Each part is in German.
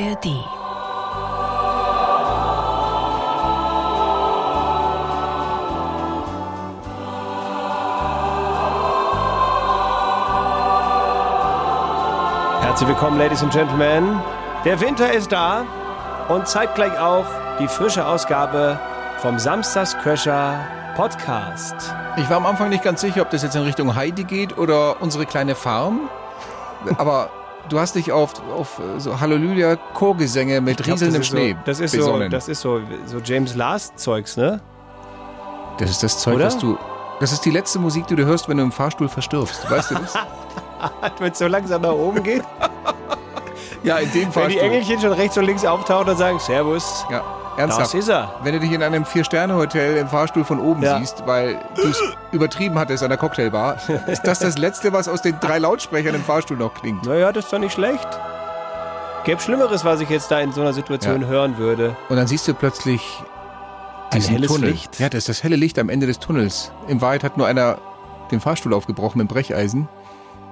ARD. Herzlich willkommen, Ladies and Gentlemen. Der Winter ist da und zeitgleich auch die frische Ausgabe vom Samstagsköcher Podcast. Ich war am Anfang nicht ganz sicher, ob das jetzt in Richtung Heidi geht oder unsere kleine Farm. Aber du hast dich auf, auf so Halleluja-Chorgesänge mit glaub, rieselndem Schnee So, das ist so, besonnen. das ist so, so James Last Zeugs, ne? Das ist das Zeug, Oder? was du. Das ist die letzte Musik, die du hörst, wenn du im Fahrstuhl verstirbst. Weißt du das? Wenn es so langsam nach oben geht. ja, in dem Wenn die. Engelchen schon rechts und links auftauchen und sagen, Servus, Ja, das ernsthaft. ist er. Wenn du dich in einem Vier-Sterne-Hotel im Fahrstuhl von oben Ja. siehst, weil du es übertrieben hattest an der Cocktailbar, ist das das Letzte, was aus den drei Lautsprechern im Fahrstuhl noch klingt. Naja, das ist doch nicht schlecht. Gäbe Schlimmeres, was ich jetzt da in so einer Situation Ja. hören würde. Und dann siehst du plötzlich Ein helles Tunnel. Licht. Ja, das ist das helle Licht am Ende des Tunnels. In Wahrheit hat nur einer den Fahrstuhl aufgebrochen mit Brecheisen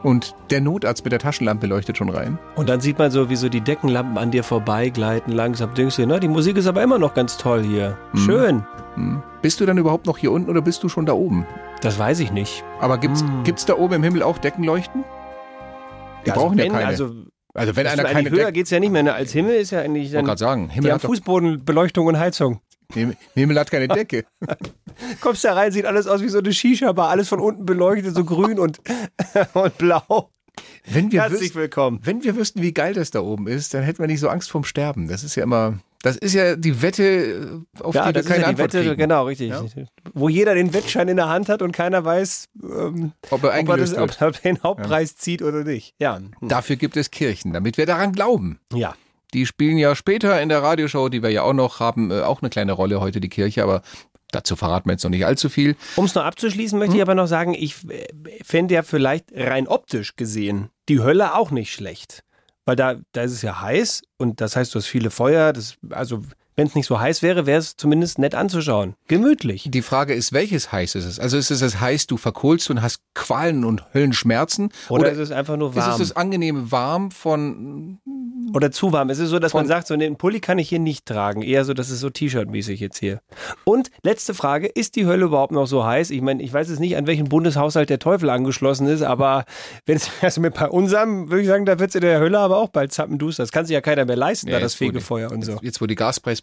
und der Notarzt mit der Taschenlampe leuchtet schon rein. Und dann sieht man so, wie so die Deckenlampen an dir vorbeigleiten, langsam denkst du, na, die Musik ist aber immer noch ganz toll hier. Mhm. Schön. Hm. Bist du dann überhaupt noch hier unten oder bist du schon da oben? Das weiß ich nicht. Aber gibt's, Hm. gibt's da oben im Himmel auch Deckenleuchten? Die Also brauchen ja wenn, keine. Also, Also, wenn einer keine höher Decken... geht's ja nicht mehr. Ne? Als Himmel ist ja eigentlich Ich wollte dann, gerade sagen, die Himmel haben hat, doch, Fußbodenbeleuchtung und Heizung. Himmel hat keine Decke. Kommst da rein, sieht alles aus wie so eine Shisha-Bar, alles von unten beleuchtet, so grün und, und blau. Wenn wir, Herzlich wüssten, willkommen. wenn wir wüssten, wie geil das da oben ist, dann hätten wir nicht so Angst vorm Sterben. Das ist ja immer... Das ist ja die Wette, auf Ja, die wir das ist keine ja die Antwort Wette, kriegen. genau, richtig. Ja. Wo jeder den Wettschein in der Hand hat und keiner weiß, ähm, Ob er ob, er das, ob er den Hauptpreis zieht oder nicht. Ja. Dafür gibt es Kirchen, damit wir daran glauben. Ja. Die spielen ja später in der Radioshow, die wir ja auch noch haben, äh, auch eine kleine Rolle heute, die Kirche, aber dazu verraten wir jetzt noch nicht allzu viel. Um es noch abzuschließen, möchte ich aber noch sagen, ich äh, fände ja vielleicht rein optisch gesehen die Hölle auch nicht schlecht. Weil da, da ist es ja heiß und das heißt, du hast viele Feuer. Das, also, wenn es nicht so heiß wäre, wäre es zumindest nett anzuschauen. Gemütlich. Die Frage ist, welches heiß ist es? Also ist es das heiß, du verkohlst und hast Qualen und Höllenschmerzen? Oder, ist es einfach nur ist warm? es das angenehme Warm von, Oder zu warm. Es ist so, dass man sagt, so den Pulli kann ich hier nicht tragen. Eher so, das ist so T-Shirt-mäßig jetzt hier. Und letzte Frage, ist die Hölle überhaupt noch so heiß? Ich meine, ich weiß jetzt nicht, an welchen Bundeshaushalt der Teufel angeschlossen ist, aber wenn es also mit bei unserem, würde ich sagen, da wird es in der Hölle aber auch bald zappenduster. Das kann sich ja keiner mehr leisten, da Ja, das jetzt, wo die- Fegefeuer und so. jetzt wo die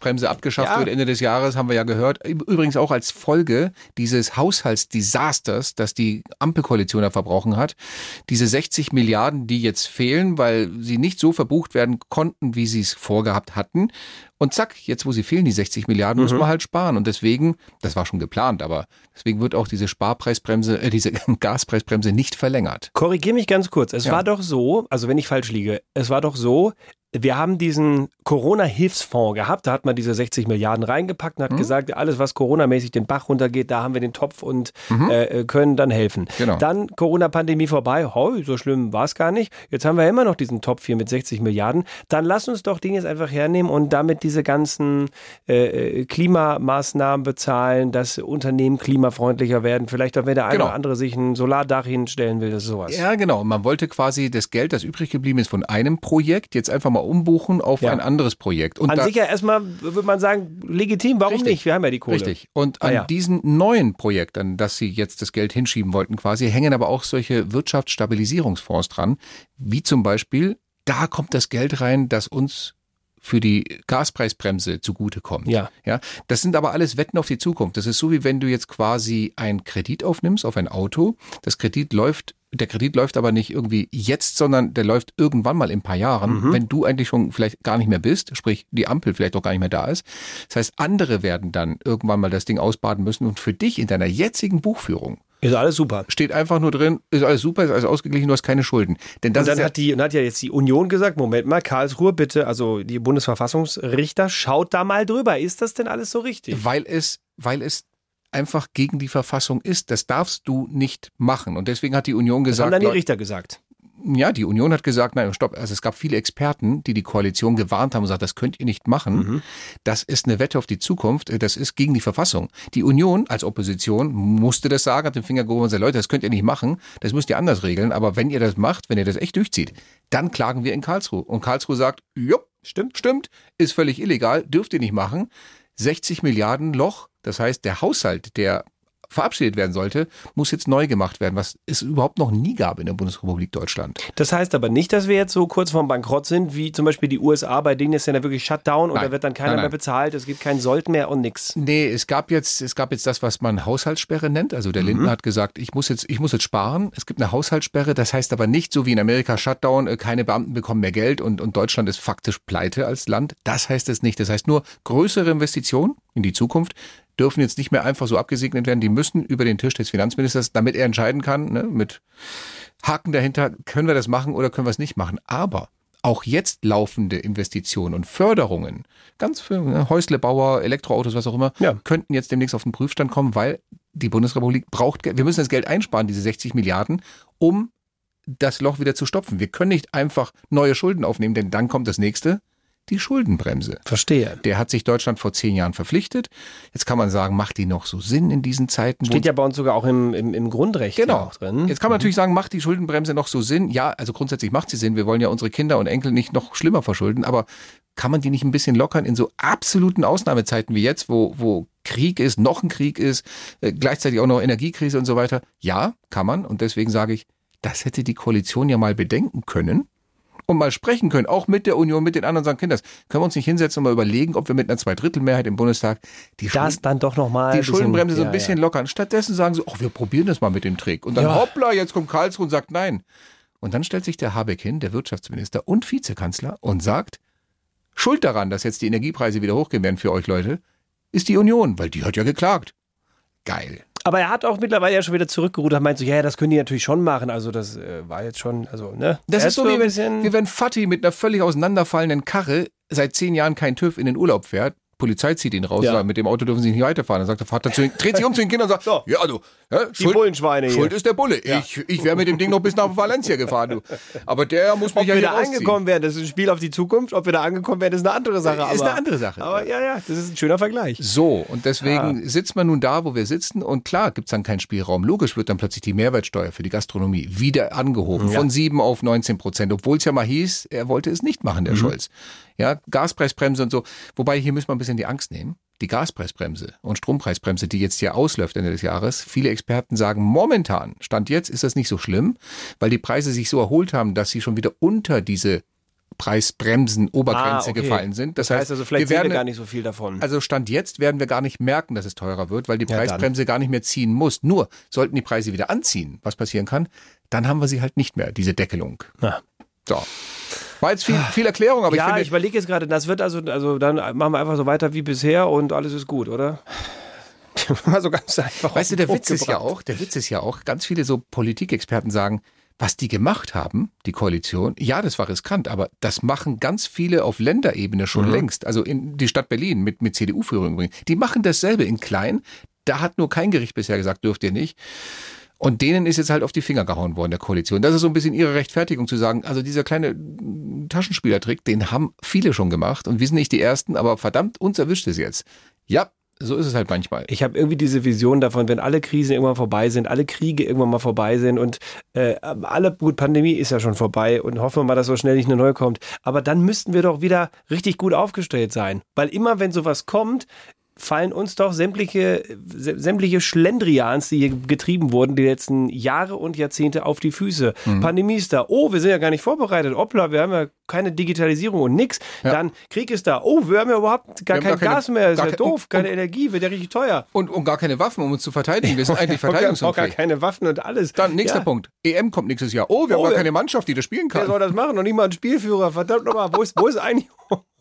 Gaspreisbremse abgeschafft Ja. wird, Ende des Jahres, haben wir ja gehört, übrigens auch als Folge dieses Haushaltsdesasters, das die Ampelkoalition da verbrochen hat, diese 60 Milliarden, die jetzt fehlen, weil sie nicht so verbucht werden konnten, wie sie es vorgehabt hatten. Und zack, jetzt wo sie fehlen, die 60 Milliarden, muss man halt sparen. Und deswegen, das war schon geplant, aber deswegen wird auch diese Sparpreisbremse, äh, diese Gaspreisbremse nicht verlängert. Korrigier mich ganz kurz. Es Ja. war doch so, also wenn ich falsch liege, es war doch so, wir haben diesen Corona-Hilfsfonds gehabt, da hat man diese 60 Milliarden reingepackt und hat gesagt, alles, was Corona-mäßig den Bach runtergeht, da haben wir den Topf und äh, können dann helfen. Genau. Dann Corona-Pandemie vorbei, hoi, so schlimm war es gar nicht. Jetzt haben wir immer noch diesen Topf hier mit 60 Milliarden. Dann lass uns doch den jetzt einfach hernehmen und damit diese ganzen äh, äh, Klimamaßnahmen bezahlen, dass Unternehmen klimafreundlicher werden. Vielleicht auch, wenn der eine Genau. oder andere sich ein Solardach hinstellen will, das ist sowas. Ja, genau. Man wollte quasi das Geld, das übrig geblieben ist von einem Projekt, jetzt einfach mal umbuchen auf Ja. ein anderes Projekt. Und An sich ja erstmal, würde man sagen, legitim, warum Richtig. nicht? Wir haben ja die Kohle. Richtig. Und Ah, an ja. diesen neuen Projekt, an das Sie jetzt das Geld hinschieben wollten, quasi, hängen aber auch solche Wirtschaftsstabilisierungsfonds dran, wie zum Beispiel, da kommt das Geld rein, das uns für die Gaspreisbremse zugutekommt. Ja. Ja, das sind aber alles Wetten auf die Zukunft. Das ist so, wie wenn du jetzt quasi einen Kredit aufnimmst auf ein Auto. Das Kredit läuft, der Kredit läuft aber nicht irgendwie jetzt, sondern der läuft irgendwann mal in ein paar Jahren, wenn du eigentlich schon vielleicht gar nicht mehr bist, sprich die Ampel vielleicht auch gar nicht mehr da ist. Das heißt, andere werden dann irgendwann mal das Ding ausbaden müssen und für dich in deiner jetzigen Buchführung Ist alles super. steht einfach nur drin, ist alles super, ist alles ausgeglichen, du hast keine Schulden. Denn das und dann ja, hat, die, und hat ja jetzt die Union gesagt, Moment mal, Karlsruhe bitte, also die Bundesverfassungsrichter, schaut da mal drüber. Ist das denn alles so richtig? weil es, weil es einfach gegen die Verfassung ist. Das darfst du nicht machen. Und deswegen hat die Union Das haben gesagt, dann die Richter gesagt. ja, die Union hat gesagt, nein, stopp. Also es gab viele Experten, die die Koalition gewarnt haben und gesagt, das könnt ihr nicht machen. Mhm. Das ist eine Wette auf die Zukunft. Das ist gegen die Verfassung. Die Union als Opposition musste das sagen, hat den Finger gehoben und gesagt, Leute, das könnt ihr nicht machen. Das müsst ihr anders regeln. Aber wenn ihr das macht, wenn ihr das echt durchzieht, dann klagen wir in Karlsruhe. Und Karlsruhe sagt, jupp, Stimmt. Stimmt, ist völlig illegal, dürft ihr nicht machen. 60 Milliarden Loch, das heißt, der Haushalt, der verabschiedet werden sollte, muss jetzt neu gemacht werden, was es überhaupt noch nie gab in der Bundesrepublik Deutschland. Das heißt aber nicht, dass wir jetzt so kurz vorm Bankrott sind, wie zum Beispiel die USA, bei denen ist ja wirklich Shutdown und Nein. da wird dann keiner Nein, nein. mehr bezahlt, es gibt keinen Sold mehr und nix. Nee, es gab jetzt, es gab jetzt das, was man Haushaltssperre nennt. Also der Mhm. Lindner hat gesagt, ich muss jetzt, ich muss jetzt sparen. Es gibt eine Haushaltssperre. Das heißt aber nicht so wie in Amerika Shutdown, äh, keine Beamten bekommen mehr Geld und, und Deutschland ist faktisch pleite als Land. Das heißt es nicht. Das heißt nur größere Investitionen in die Zukunft dürfen jetzt nicht mehr einfach so abgesegnet werden. Die müssen über den Tisch des Finanzministers, damit er entscheiden kann, ne, mit Haken dahinter, können wir das machen oder können wir es nicht machen. Aber auch jetzt laufende Investitionen und Förderungen, ganz für ne, Häuslebauer, Elektroautos, was auch immer, Ja. könnten jetzt demnächst auf den Prüfstand kommen, weil die Bundesrepublik braucht. Wir müssen das Geld einsparen, diese 60 Milliarden, um das Loch wieder zu stopfen. Wir können nicht einfach neue Schulden aufnehmen, denn dann kommt das nächste, die Schuldenbremse. Verstehe. Der hat sich Deutschland vor zehn Jahren verpflichtet. Jetzt kann man sagen, macht die noch so Sinn in diesen Zeiten? Steht ja bei uns sogar auch im, im, im Grundrecht Genau. drin. Jetzt kann man natürlich sagen, macht die Schuldenbremse noch so Sinn? Ja, also grundsätzlich macht sie Sinn. Wir wollen ja unsere Kinder und Enkel nicht noch schlimmer verschulden, aber kann man die nicht ein bisschen lockern in so absoluten Ausnahmezeiten wie jetzt, wo, wo Krieg ist, noch ein Krieg ist, äh, gleichzeitig auch noch Energiekrise und so weiter? Ja, kann man. Und deswegen sage ich, das hätte die Koalition ja mal bedenken können und mal sprechen können, auch mit der Union, mit den anderen sagen, Kinders, können wir uns nicht hinsetzen und mal überlegen, ob wir mit einer Zweidrittelmehrheit im Bundestag die das dann doch nochmal. die Schuldenbremse so ein bisschen lockern. Stattdessen sagen sie, ach, wir probieren das mal mit dem Trick. Und dann Ja. hoppla, jetzt kommt Karlsruhe und sagt nein. Und dann stellt sich der Habeck hin, der Wirtschaftsminister und Vizekanzler und sagt, Schuld daran, dass jetzt die Energiepreise wieder hochgehen werden für euch Leute, ist die Union, weil die hat ja geklagt. Geil. Aber er hat auch mittlerweile ja schon wieder zurückgerudert, meint so, ja, das können die natürlich schon machen. Also das äh, war jetzt schon, also, ne? Das Er ist so, wie wenn, wie wenn Fatih mit einer völlig auseinanderfallenden Karre seit zehn Jahren kein TÜV in den Urlaub fährt. Polizei zieht ihn raus, Ja. sagt, mit dem Auto dürfen sie nicht weiterfahren. Dann sagt der Vater zu ihn, dreht sich um zu den Kindern und sagt, So. ja, also, ja, Die Bullenschweine hier. Schuld ist der Bulle. Ich, ich wäre mit dem Ding noch bis nach Valencia gefahren, du. Aber der muss mich Ob ja wir hier da rausziehen. angekommen wären, das ist ein Spiel auf die Zukunft. Ob wir da angekommen wären, ist eine andere Sache. Ist aber, eine andere Sache. Aber ja, ja, das ist ein schöner Vergleich. So, und deswegen sitzt man nun da, wo wir sitzen und klar gibt's dann keinen Spielraum. Logisch wird dann plötzlich die Mehrwertsteuer für die Gastronomie wieder angehoben, von 7 auf 19 Prozent, obwohl es ja mal hieß, er wollte es nicht machen, der Scholz. Ja, Gaspreisbremse und so. Wobei hier müssen wir ein bisschen die Angst nehmen. Die Gaspreisbremse und Strompreisbremse, die jetzt ja ausläuft Ende des Jahres, viele Experten sagen, momentan, Stand jetzt, ist das nicht so schlimm, weil die Preise sich so erholt haben, dass sie schon wieder unter diese Preisbremsen-Obergrenze Ah, okay. gefallen sind. Das heißt also, vielleicht wir sehen werden wir gar nicht so viel davon. also Stand jetzt werden wir gar nicht merken, dass es teurer wird, weil die Ja, dann. Preisbremse gar nicht mehr ziehen muss. Nur sollten die Preise wieder anziehen, was passieren kann, dann haben wir sie halt nicht mehr, diese Deckelung. Ja. So. War jetzt viel, viel Erklärung, aber ja, ich ich, finde, überlege jetzt gerade, das wird also, also dann machen wir einfach so weiter wie bisher und alles ist gut, oder? Mal so ganz einfach. weißt du, der Witz ist ja auch, der Witz ist ja auch, ganz viele so Politikexperten sagen, was die gemacht haben, die Koalition, ja, das war riskant, aber das machen ganz viele auf Länderebene schon längst. Also in die Stadt Berlin mit, mit CDU-Führung übrigens. Die machen dasselbe in klein. Da hat nur kein Gericht bisher gesagt, dürft ihr nicht. Und denen ist jetzt halt auf die Finger gehauen worden, der Koalition. Das ist so ein bisschen ihre Rechtfertigung zu sagen, also dieser kleine mm, Taschenspielertrick, den haben viele schon gemacht und wir sind nicht die Ersten, aber verdammt, uns erwischt es jetzt. Ja, so ist es halt manchmal. Ich habe irgendwie diese Vision davon, wenn alle Krisen irgendwann vorbei sind, alle Kriege irgendwann mal vorbei sind und äh, alle, gut, Pandemie ist ja schon vorbei und hoffen wir mal, dass so schnell nicht eine neue kommt. Aber dann müssten wir doch wieder richtig gut aufgestellt sein. Weil immer, wenn sowas kommt, fallen uns doch sämtliche, sä- sämtliche Schlendrians, die hier getrieben wurden, die letzten Jahre und Jahrzehnte auf die Füße. Mhm. Pandemie ist da. Oh, wir sind ja gar nicht vorbereitet. Hoppla, wir haben ja keine Digitalisierung und nix. Ja. Dann Krieg ist da. Oh, wir haben ja überhaupt gar Wir kein gar keine- Gas mehr. Ist ja doof. Keine und- Energie, wird ja richtig teuer. Und, und gar keine Waffen, um uns zu verteidigen. Wir sind eigentlich gar, auch gar verteidigungsunfähig. keine Waffen und alles. Dann nächster ja. Punkt. EM kommt nächstes Jahr. Oh, wir Oh, haben gar wer- keine Mannschaft, die das spielen Wer kann. soll das machen? Und nicht mal ein Spielführer. Verdammt nochmal, wo ist, wo ist eigentlich,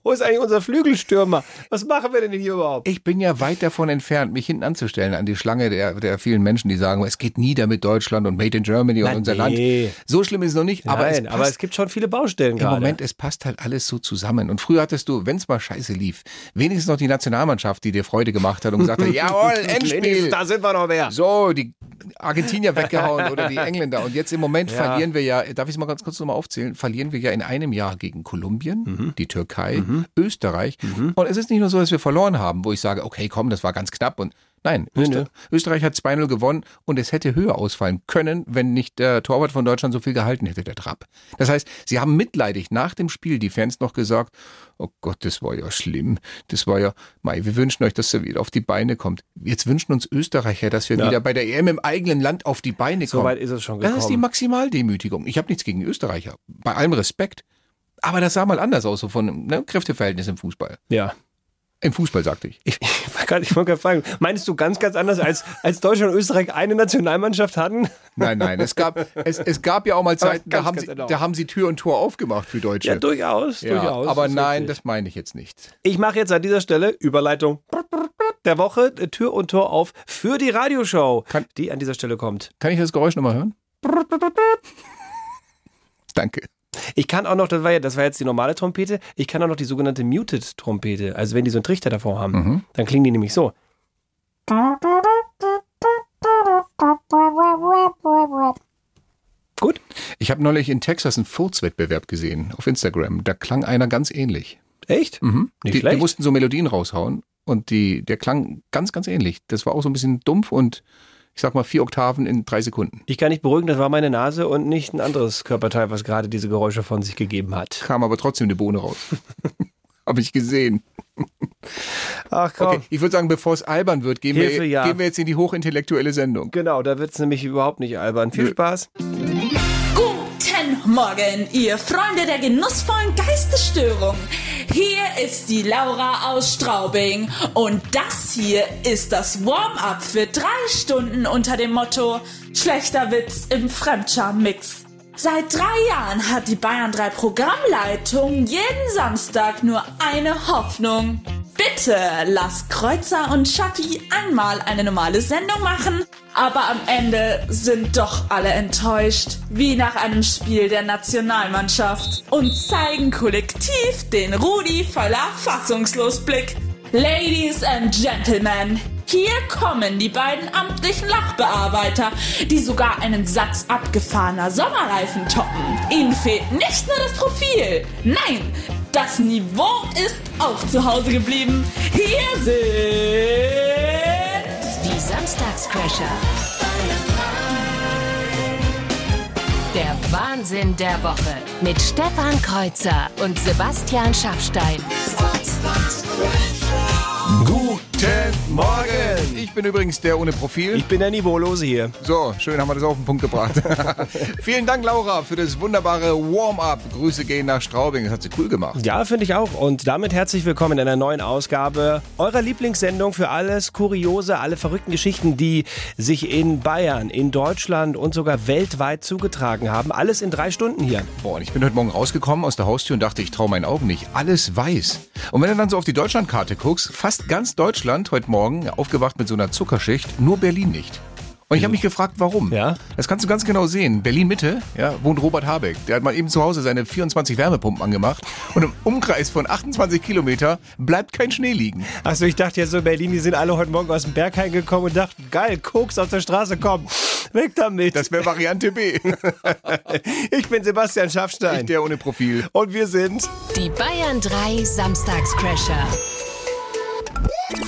wo ist eigentlich unser Flügelstürmer? Was machen wir denn hier überhaupt? Ich bin ja weit davon entfernt, mich hinten anzustellen an die Schlange der, der vielen Menschen, die sagen, es geht nieder mit Deutschland und Made in Germany und Na, unser nee. Land. So schlimm ist es noch nicht, aber es Nein, aber es gibt schon viele Baustellen Im gerade. Moment, es passt halt alles so zusammen. Und früher hattest du, wenn es mal scheiße lief, wenigstens noch die Nationalmannschaft, die dir Freude gemacht hat und gesagt hat, jawohl, Endspiel. Da sind wir noch wer. So, die Argentinier weggehauen oder die Engländer. Und jetzt im Moment Ja. verlieren wir ja, darf ich es mal ganz kurz nochmal aufzählen, verlieren wir ja in einem Jahr gegen Kolumbien, Mhm. die Türkei, Österreich. Und es ist nicht nur so, dass wir verloren haben, wo ich sage, okay, komm, das war ganz knapp und Nein, Öster nee. Österreich hat 2-0 gewonnen und es hätte höher ausfallen können, wenn nicht der Torwart von Deutschland so viel gehalten hätte, der Trapp. Das heißt, sie haben mitleidig nach dem Spiel die Fans noch gesagt, oh Gott, das war ja schlimm. Das war ja, mei, wir wünschen euch, dass er wieder auf die Beine kommt. Jetzt wünschen uns Österreicher, dass wir Ja. wieder bei der EM im eigenen Land auf die Beine kommen. weit ist es schon Das ist die gekommen. Maximaldemütigung. Ich habe nichts gegen Österreicher. Bei allem Respekt. Aber das sah mal anders aus, so von ne, Kräfteverhältnis im Fußball. Ja. Im Fußball, sagte ich. Ich, gerade- ich wollte gerade fragen, meinst du ganz, ganz anders, als, als Deutschland und Österreich eine Nationalmannschaft hatten? Nein, nein, es gab, es, es gab ja auch mal Zeiten, da haben, sie, genau. da haben sie Tür und Tor aufgemacht für Deutsche. Ja, durchaus, Ja, durchaus. aber ist nein, richtig. das meine ich jetzt nicht. Ich mache jetzt an dieser Stelle Überleitung der Woche, äh, Tür und Tor auf für die Radioshow, Kann- die an dieser Stelle kommt. Kann ich das Geräusch nochmal hören? Danke. Ich kann auch noch, das war, ja, das war jetzt die normale Trompete, ich kann auch noch die sogenannte Muted-Trompete. Also wenn die so einen Trichter davor haben, Mhm. dann klingen die nämlich so. Gut? Ich habe neulich in Texas einen Furzwettbewerb gesehen auf Instagram. Da klang einer ganz ähnlich. Echt? Mhm. Nicht Die, die schlecht. mussten so Melodien raushauen und die, der klang ganz, ganz ähnlich. Das war auch so ein bisschen dumpf und ich sag mal vier Oktaven in drei Sekunden. Ich kann nicht beruhigen, das war meine Nase und nicht ein anderes Körperteil, was gerade diese Geräusche von sich gegeben hat. Kam aber trotzdem eine Bohne raus. Habe ich gesehen. Ach komm. Okay, ich würde sagen, bevor es albern wird, gehen, Hilfe, wir, ja. gehen wir jetzt in die hochintellektuelle Sendung. Genau, da wird's nämlich überhaupt nicht albern. Viel Nö. Spaß. Morgen, ihr Freunde der genussvollen Geistesstörung. Hier ist die Laura aus Straubing und das hier ist das Warm-up für drei Stunden unter dem Motto Schlechter Witz im Fremdscham-Mix. Seit drei Jahren hat die Bayern 3 Programmleitung jeden Samstag nur eine Hoffnung. Bitte lass Kreuzer und Schatti einmal eine normale Sendung machen, aber am Ende sind doch alle enttäuscht, wie nach einem Spiel der Nationalmannschaft und zeigen kollektiv den Rudi voller Fassungslosblick. Ladies and Gentlemen, hier kommen die beiden amtlichen Lachbearbeiter, die sogar einen Satz abgefahrener Sommerreifen toppen. Ihnen fehlt nicht nur das Profil, nein, das Niveau ist auch zu Hause geblieben. Hier sind Die Samstagscrasher. Der Wahnsinn der Woche mit Stefan Kreuzer und Sebastian Schaffstein. Guten Morgen! Ich bin übrigens der ohne Profil. Ich bin der Niveaulose hier. So, schön haben wir das auf den Punkt gebracht. Vielen Dank, Laura, für das wunderbare Warm-up. Grüße gehen nach Straubing. Das hat sie cool gemacht. Ja, finde ich auch. Und damit herzlich willkommen in einer neuen Ausgabe eurer Lieblingssendung für alles Kuriose, alle verrückten Geschichten, die sich in Bayern, in Deutschland und sogar weltweit zugetragen haben. Alles in drei Stunden hier. Boah, und ich bin heute Morgen rausgekommen aus der Haustür und dachte, ich traue meinen Augen nicht. Alles weiß. Und wenn du dann so auf die Deutschlandkarte guckst, fast ganz Deutschland heute Morgen aufgewacht mit so einer Zuckerschicht, nur Berlin nicht. Und ich habe mich gefragt, warum. Ja? Das kannst du ganz genau sehen. Berlin Mitte, ja, wohnt Robert Habeck. Der hat mal eben zu Hause seine 24 Wärmepumpen angemacht und im Umkreis von 28 Kilometer bleibt kein Schnee liegen. Achso, ich dachte jetzt so, Berlin, die sind alle heute Morgen aus dem Berg heimgekommen und dachten, geil, Koks auf der Straße, komm, weg damit. Das wäre Variante B. ich bin Sebastian Schaffstein. Der ohne Profil. Und wir sind Die Bayern 3 Samstagscrasher.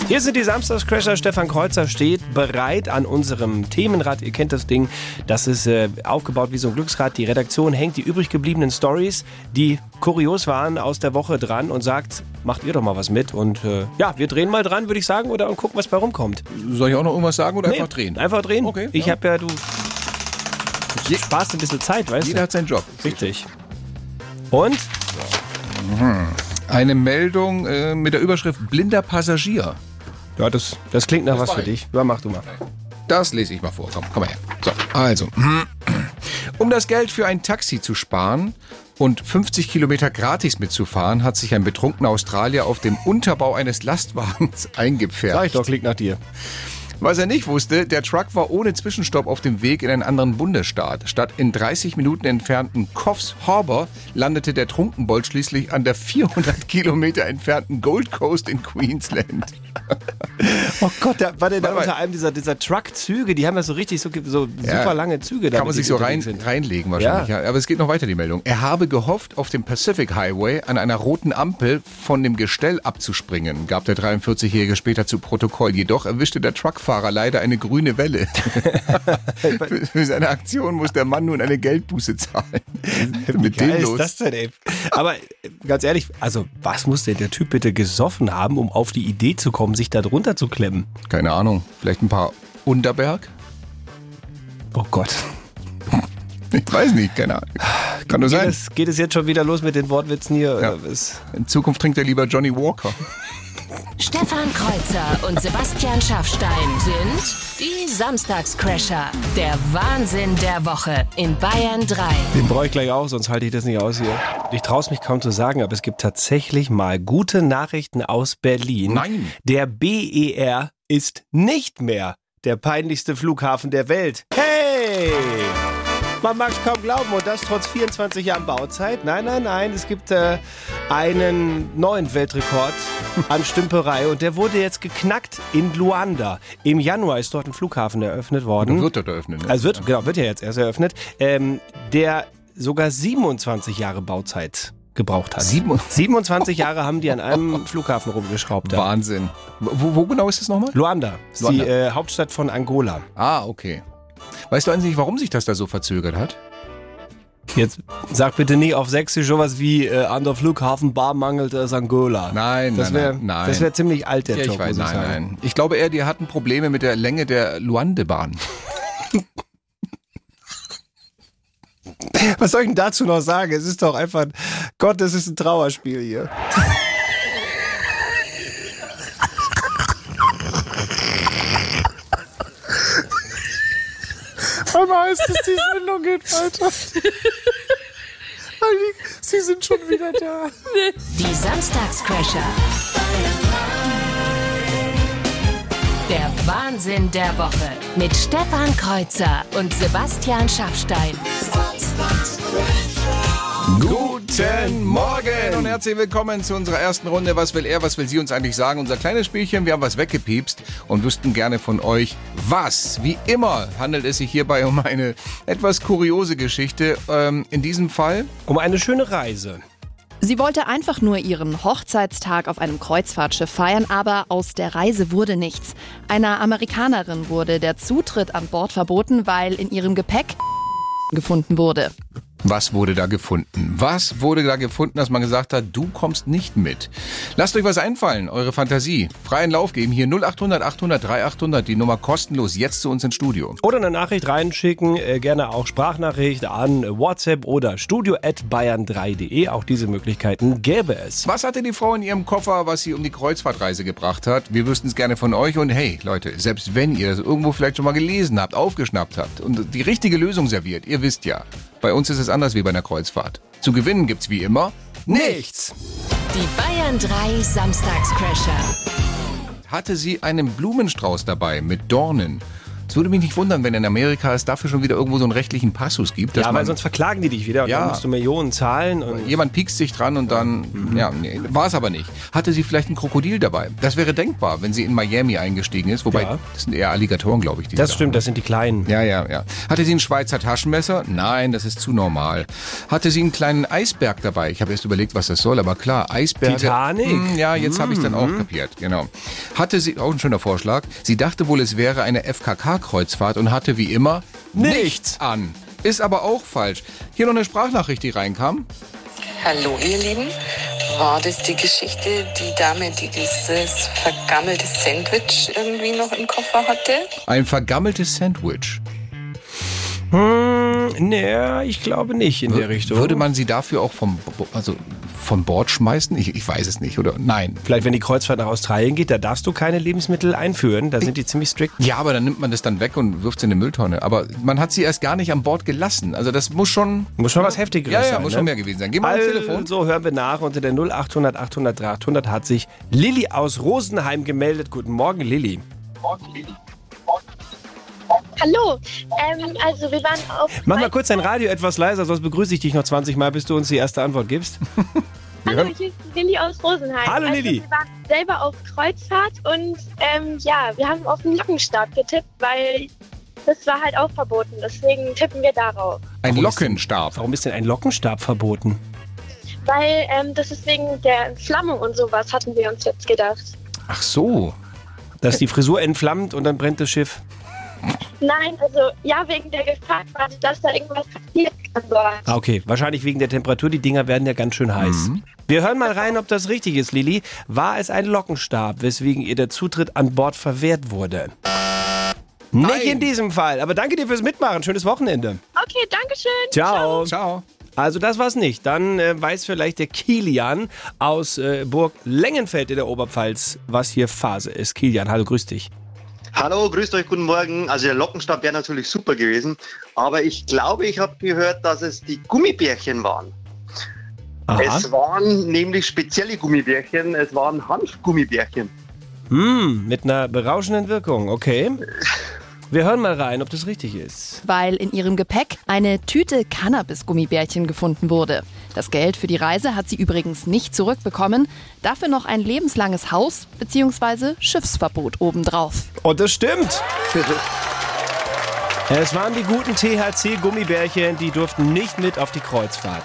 Hier sind die Samstagscrasher. Stefan Kreuzer steht bereit an unserem Themenrad. Ihr kennt das Ding. Das ist äh, aufgebaut wie so ein Glücksrad. Die Redaktion hängt die übrig gebliebenen Stories, die kurios waren, aus der Woche dran und sagt, macht ihr doch mal was mit. Und äh, ja, wir drehen mal dran, würde ich sagen, oder und gucken, was bei rumkommt. Soll ich auch noch irgendwas sagen oder Nee, einfach drehen? Einfach drehen. Okay, Ich ja. habe ja, du, du sparst ein bisschen Zeit, weißt Jeder du? hat seinen Job. Richtig. Und? Eine Meldung äh, mit der Überschrift blinder Passagier. Ja, das, das klingt nach was mach für ich. dich. Ja, mach du mal. Das lese ich mal vor. Komm, komm mal her. So, also. Um das Geld für ein Taxi zu sparen und 50 Kilometer gratis mitzufahren, hat sich ein betrunkener Australier auf dem Unterbau eines Lastwagens eingepfercht. Sag ich doch, klingt nach dir. Was er nicht wusste, der Truck war ohne Zwischenstopp auf dem Weg in einen anderen Bundesstaat. Statt in 30 Minuten entfernten Coffs Harbour landete der Trunkenbold schließlich an der 400 Kilometer entfernten Gold Coast in Queensland. Oh Gott, da war der da unter einem dieser, dieser Truck-Züge, die haben ja so richtig so, so super lange Züge da. Kann man sich so rein, reinlegen wahrscheinlich. Ja. Aber es geht noch weiter, die Meldung. Er habe gehofft, auf dem Pacific Highway an einer roten Ampel von dem Gestell abzuspringen, gab der 43-Jährige später zu Protokoll. Jedoch erwischte der Truckfahrer Busfahrer leider eine grüne Welle. für, für seine Aktion muss der Mann nun eine Geldbuße zahlen. Mit dem los. ist das denn, ey? Aber ganz ehrlich, also was muss denn der Typ bitte gesoffen haben, um auf die Idee zu kommen, sich da drunter zu klemmen? Keine Ahnung. Vielleicht ein paar Unterberg? Oh Gott. Ich weiß nicht, keine Ahnung. Kann nur geht sein. Es, geht es jetzt schon wieder los mit den Wortwitzen hier? Ja. In Zukunft trinkt er lieber Johnny Walker. Stefan Kreuzer und Sebastian Schaffstein sind die Samstagscrasher. Der Wahnsinn der Woche in Bayern 3. Den brauche ich gleich auch, sonst halte ich das nicht aus hier. Ich traue es mich kaum zu sagen, aber es gibt tatsächlich mal gute Nachrichten aus Berlin. Nein. Der BER ist nicht mehr der peinlichste Flughafen der Welt. Hey! Man mag es kaum glauben und das trotz 24 Jahren Bauzeit. Nein, nein, nein, es gibt äh, einen neuen Weltrekord an Stümperei und der wurde jetzt geknackt in Luanda. Im Januar ist dort ein Flughafen eröffnet worden. wird dort eröffnet. Ne? Also wird, genau, wird ja jetzt erst eröffnet. Ähm, der sogar 27 Jahre Bauzeit gebraucht hat. Sieben 27 Jahre haben die an einem Flughafen rumgeschraubt. Da. Wahnsinn. Wo, wo, genau ist das nochmal? Luanda. Luanda. die äh, Hauptstadt von Angola. Ah, okay. Weißt du eigentlich, warum sich das da so verzögert hat? Jetzt sag bitte nie auf Sächsisch sowas wie äh, an der Flughafenbar mangelt es Angola. Nein, das wär, nein, nein. Das wäre ziemlich alt, der ja, Job, ich weiß, muss nein, nein. Ich glaube eher, die hatten Probleme mit der Länge der Luandebahn. Was soll ich denn dazu noch sagen? Es ist doch einfach, Gott, das ist ein Trauerspiel hier. Einmal heißt es, die Sendung geht weiter. Sie sind schon wieder da. Die Samstagscrasher. Der Wahnsinn der Woche mit Stefan Kreuzer und Sebastian Schaffstein. Guten Morgen und herzlich willkommen zu unserer ersten Runde. Was will er, was will sie uns eigentlich sagen? Unser kleines Spielchen. Wir haben was weggepiepst und wüssten gerne von euch, was. Wie immer handelt es sich hierbei um eine etwas kuriose Geschichte. Ähm, in diesem Fall um eine schöne Reise. Sie wollte einfach nur ihren Hochzeitstag auf einem Kreuzfahrtschiff feiern, aber aus der Reise wurde nichts. Einer Amerikanerin wurde der Zutritt an Bord verboten, weil in ihrem Gepäck gefunden wurde. Was wurde da gefunden? Was wurde da gefunden, dass man gesagt hat, du kommst nicht mit? Lasst euch was einfallen, eure Fantasie. Freien Lauf geben, hier 0800 800 3800, die Nummer kostenlos, jetzt zu uns ins Studio. Oder eine Nachricht reinschicken, äh, gerne auch Sprachnachricht an WhatsApp oder studio at bayern3.de. Auch diese Möglichkeiten gäbe es. Was hatte die Frau in ihrem Koffer, was sie um die Kreuzfahrtreise gebracht hat? Wir wüssten es gerne von euch. Und hey, Leute, selbst wenn ihr das irgendwo vielleicht schon mal gelesen habt, aufgeschnappt habt und die richtige Lösung serviert, ihr wisst ja, bei uns ist es anders wie bei einer Kreuzfahrt. Zu gewinnen gibt's wie immer nichts. Die Bayern 3 Samstagscrasher. Hatte sie einen Blumenstrauß dabei mit Dornen? Es würde mich nicht wundern, wenn in Amerika es dafür schon wieder irgendwo so einen rechtlichen Passus gibt. Ja, weil sonst verklagen die dich wieder und ja, dann musst du Millionen zahlen. Und jemand piekst sich dran und dann, mhm. ja, nee, war es aber nicht. Hatte sie vielleicht ein Krokodil dabei? Das wäre denkbar, wenn sie in Miami eingestiegen ist. Wobei, ja. das sind eher Alligatoren, glaube ich. das stimmt, das sind die kleinen. Ja, ja, ja. Hatte sie ein Schweizer Taschenmesser? Nein, das ist zu normal. Hatte sie einen kleinen Eisberg dabei? Ich habe erst überlegt, was das soll, aber klar, Eisberg. Titanic? Mh, hm, ja, jetzt mhm. habe ich dann auch mhm. kapiert, genau. Hatte sie, auch ein schöner Vorschlag, sie dachte wohl, es wäre eine FKK-Kreuzfahrt und hatte wie immer nichts an. Ist aber auch falsch. Hier noch eine Sprachnachricht, die reinkam. Hallo ihr Lieben, war das die Geschichte, die Dame, die dieses vergammelte Sandwich irgendwie noch im Koffer hatte? Ein vergammeltes Sandwich. Hm, naja, ich glaube nicht in der Richtung. Würde man sie dafür auch vom, also von Bord schmeißen? Ich, ich weiß es nicht, oder? Nein. Vielleicht, wenn die Kreuzfahrt nach Australien geht, da darfst du keine Lebensmittel einführen. Da sind die ziemlich strikt. Ja, aber dann nimmt man das dann weg und wirft es in eine Mülltonne. Aber man hat sie erst gar nicht an Bord gelassen. Also das muss schon... Muss schon was Heftigeres sein. Ja, ja, muss ne? schon mehr gewesen sein. Geh mal also, ans Telefon. So, hören wir nach. Unter der 0800 800 300 hat sich Lilly aus Rosenheim gemeldet. Guten Morgen, Lilly. Morgen, Lilly. Hallo, ähm, also wir waren auf. Mach mal kurz dein Radio etwas leiser, sonst begrüße ich dich noch 20 Mal, bis du uns die erste Antwort gibst. Hallo, hier ist Lilly aus Rosenheim. Hallo also, Lilly. Wir waren selber auf Kreuzfahrt und ähm, ja, wir haben auf den Lockenstab getippt, weil das war halt auch verboten. Deswegen tippen wir darauf. Ein Lockenstab. Warum ist denn ein Lockenstab verboten? Weil ähm, das ist wegen der Entflammung und sowas, hatten wir uns jetzt gedacht. Ach so. Dass die Frisur entflammt und dann brennt das Schiff. Nein, also ja, wegen der Gefahr dass da irgendwas passiert kann. Ah, okay. Wahrscheinlich wegen der Temperatur. Die Dinger werden ja ganz schön heiß. Wir hören mal rein, ob das richtig ist, Lilly. War es ein Lockenstab, weswegen ihr der Zutritt an Bord verwehrt wurde? Nicht in diesem Fall. Aber danke dir fürs Mitmachen. Schönes Wochenende. Okay, danke schön. Ciao. Ciao. Also das war's nicht. Dann äh, weiß vielleicht der Kilian aus äh, Burg Lengenfeld in der Oberpfalz, was hier Phase ist. Kilian, hallo, grüß dich. Hallo, grüßt euch, guten Morgen. Also der Lockenstab wäre natürlich super gewesen, aber ich glaube, ich habe gehört, dass es die Gummibärchen waren. Aha. Es waren nämlich spezielle Gummibärchen, es waren Hanfgummibärchen. Hm, mit einer berauschenden Wirkung, okay. Wir hören mal rein, ob das richtig ist. weil in ihrem Gepäck eine Tüte Cannabis-Gummibärchen gefunden wurde. Das Geld für die Reise hat sie übrigens nicht zurückbekommen, dafür noch ein lebenslanges Haus bzw. Schiffsverbot obendrauf. Und das stimmt. Es waren die guten THC-Gummibärchen, die durften nicht mit auf die Kreuzfahrt.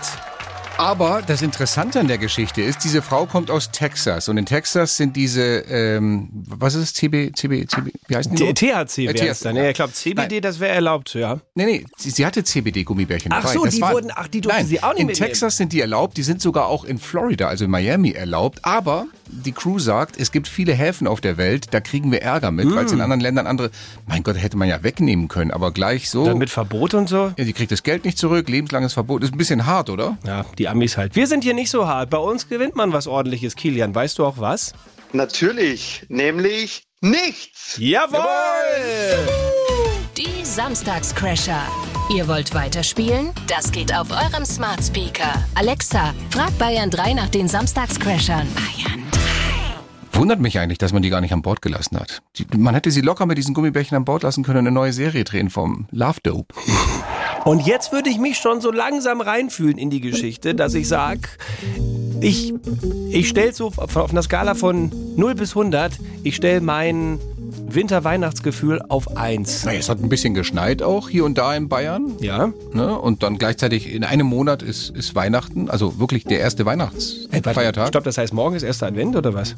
Aber das Interessante an der Geschichte ist, diese Frau kommt aus Texas und in Texas sind diese, ähm, was ist es, CB, CB, CB, wie heißen die? THC Äh, wäre es dann. Ja, ich glaube, CBD, das wäre erlaubt, ja. Nee, nee, sie, sie hatte CBD-Gummibärchen Ach dabei. so, Das die wurden- ach, die durften nein, sie auch nicht In mitnehmen. Texas sind die erlaubt, die sind sogar auch in Florida, also in Miami erlaubt. Aber die Crew sagt, es gibt viele Häfen auf der Welt, da kriegen wir Ärger mit, weil es Mm. in anderen Ländern andere, mein Gott, hätte man ja wegnehmen können, aber gleich so. Dann mit Verbot und so. ja, die kriegt das Geld nicht zurück, lebenslanges Verbot. Ist ein bisschen hart, oder? Ja, die Amis halt. Wir sind hier nicht so hart. Bei uns gewinnt man was ordentliches, Kilian. Weißt du auch was? Natürlich, nämlich nichts. Jawohl! Die Samstagscrasher. Ihr wollt weiterspielen? Das geht auf eurem Smart Speaker. Alexa, frag Bayern 3 nach den Samstagscrashern. Bayern 3. Wundert mich eigentlich, dass man die gar nicht an Bord gelassen hat. Die, man hätte sie locker mit diesen Gummibärchen an Bord lassen können und eine neue Serie drehen vom Love Dope. Und jetzt würde ich mich schon so langsam reinfühlen in die Geschichte, dass ich sage, ich, ich stelle so auf, auf einer Skala von 0 bis 100, ich stelle mein Winter-Weihnachtsgefühl auf 1. Naja, es hat ein bisschen geschneit auch hier und da in Bayern. Ja? Ne? Und dann gleichzeitig in einem Monat ist, ist Weihnachten, also wirklich der erste Weihnachtsfeiertag. Stopp, das heißt, morgen ist erster Advent oder was?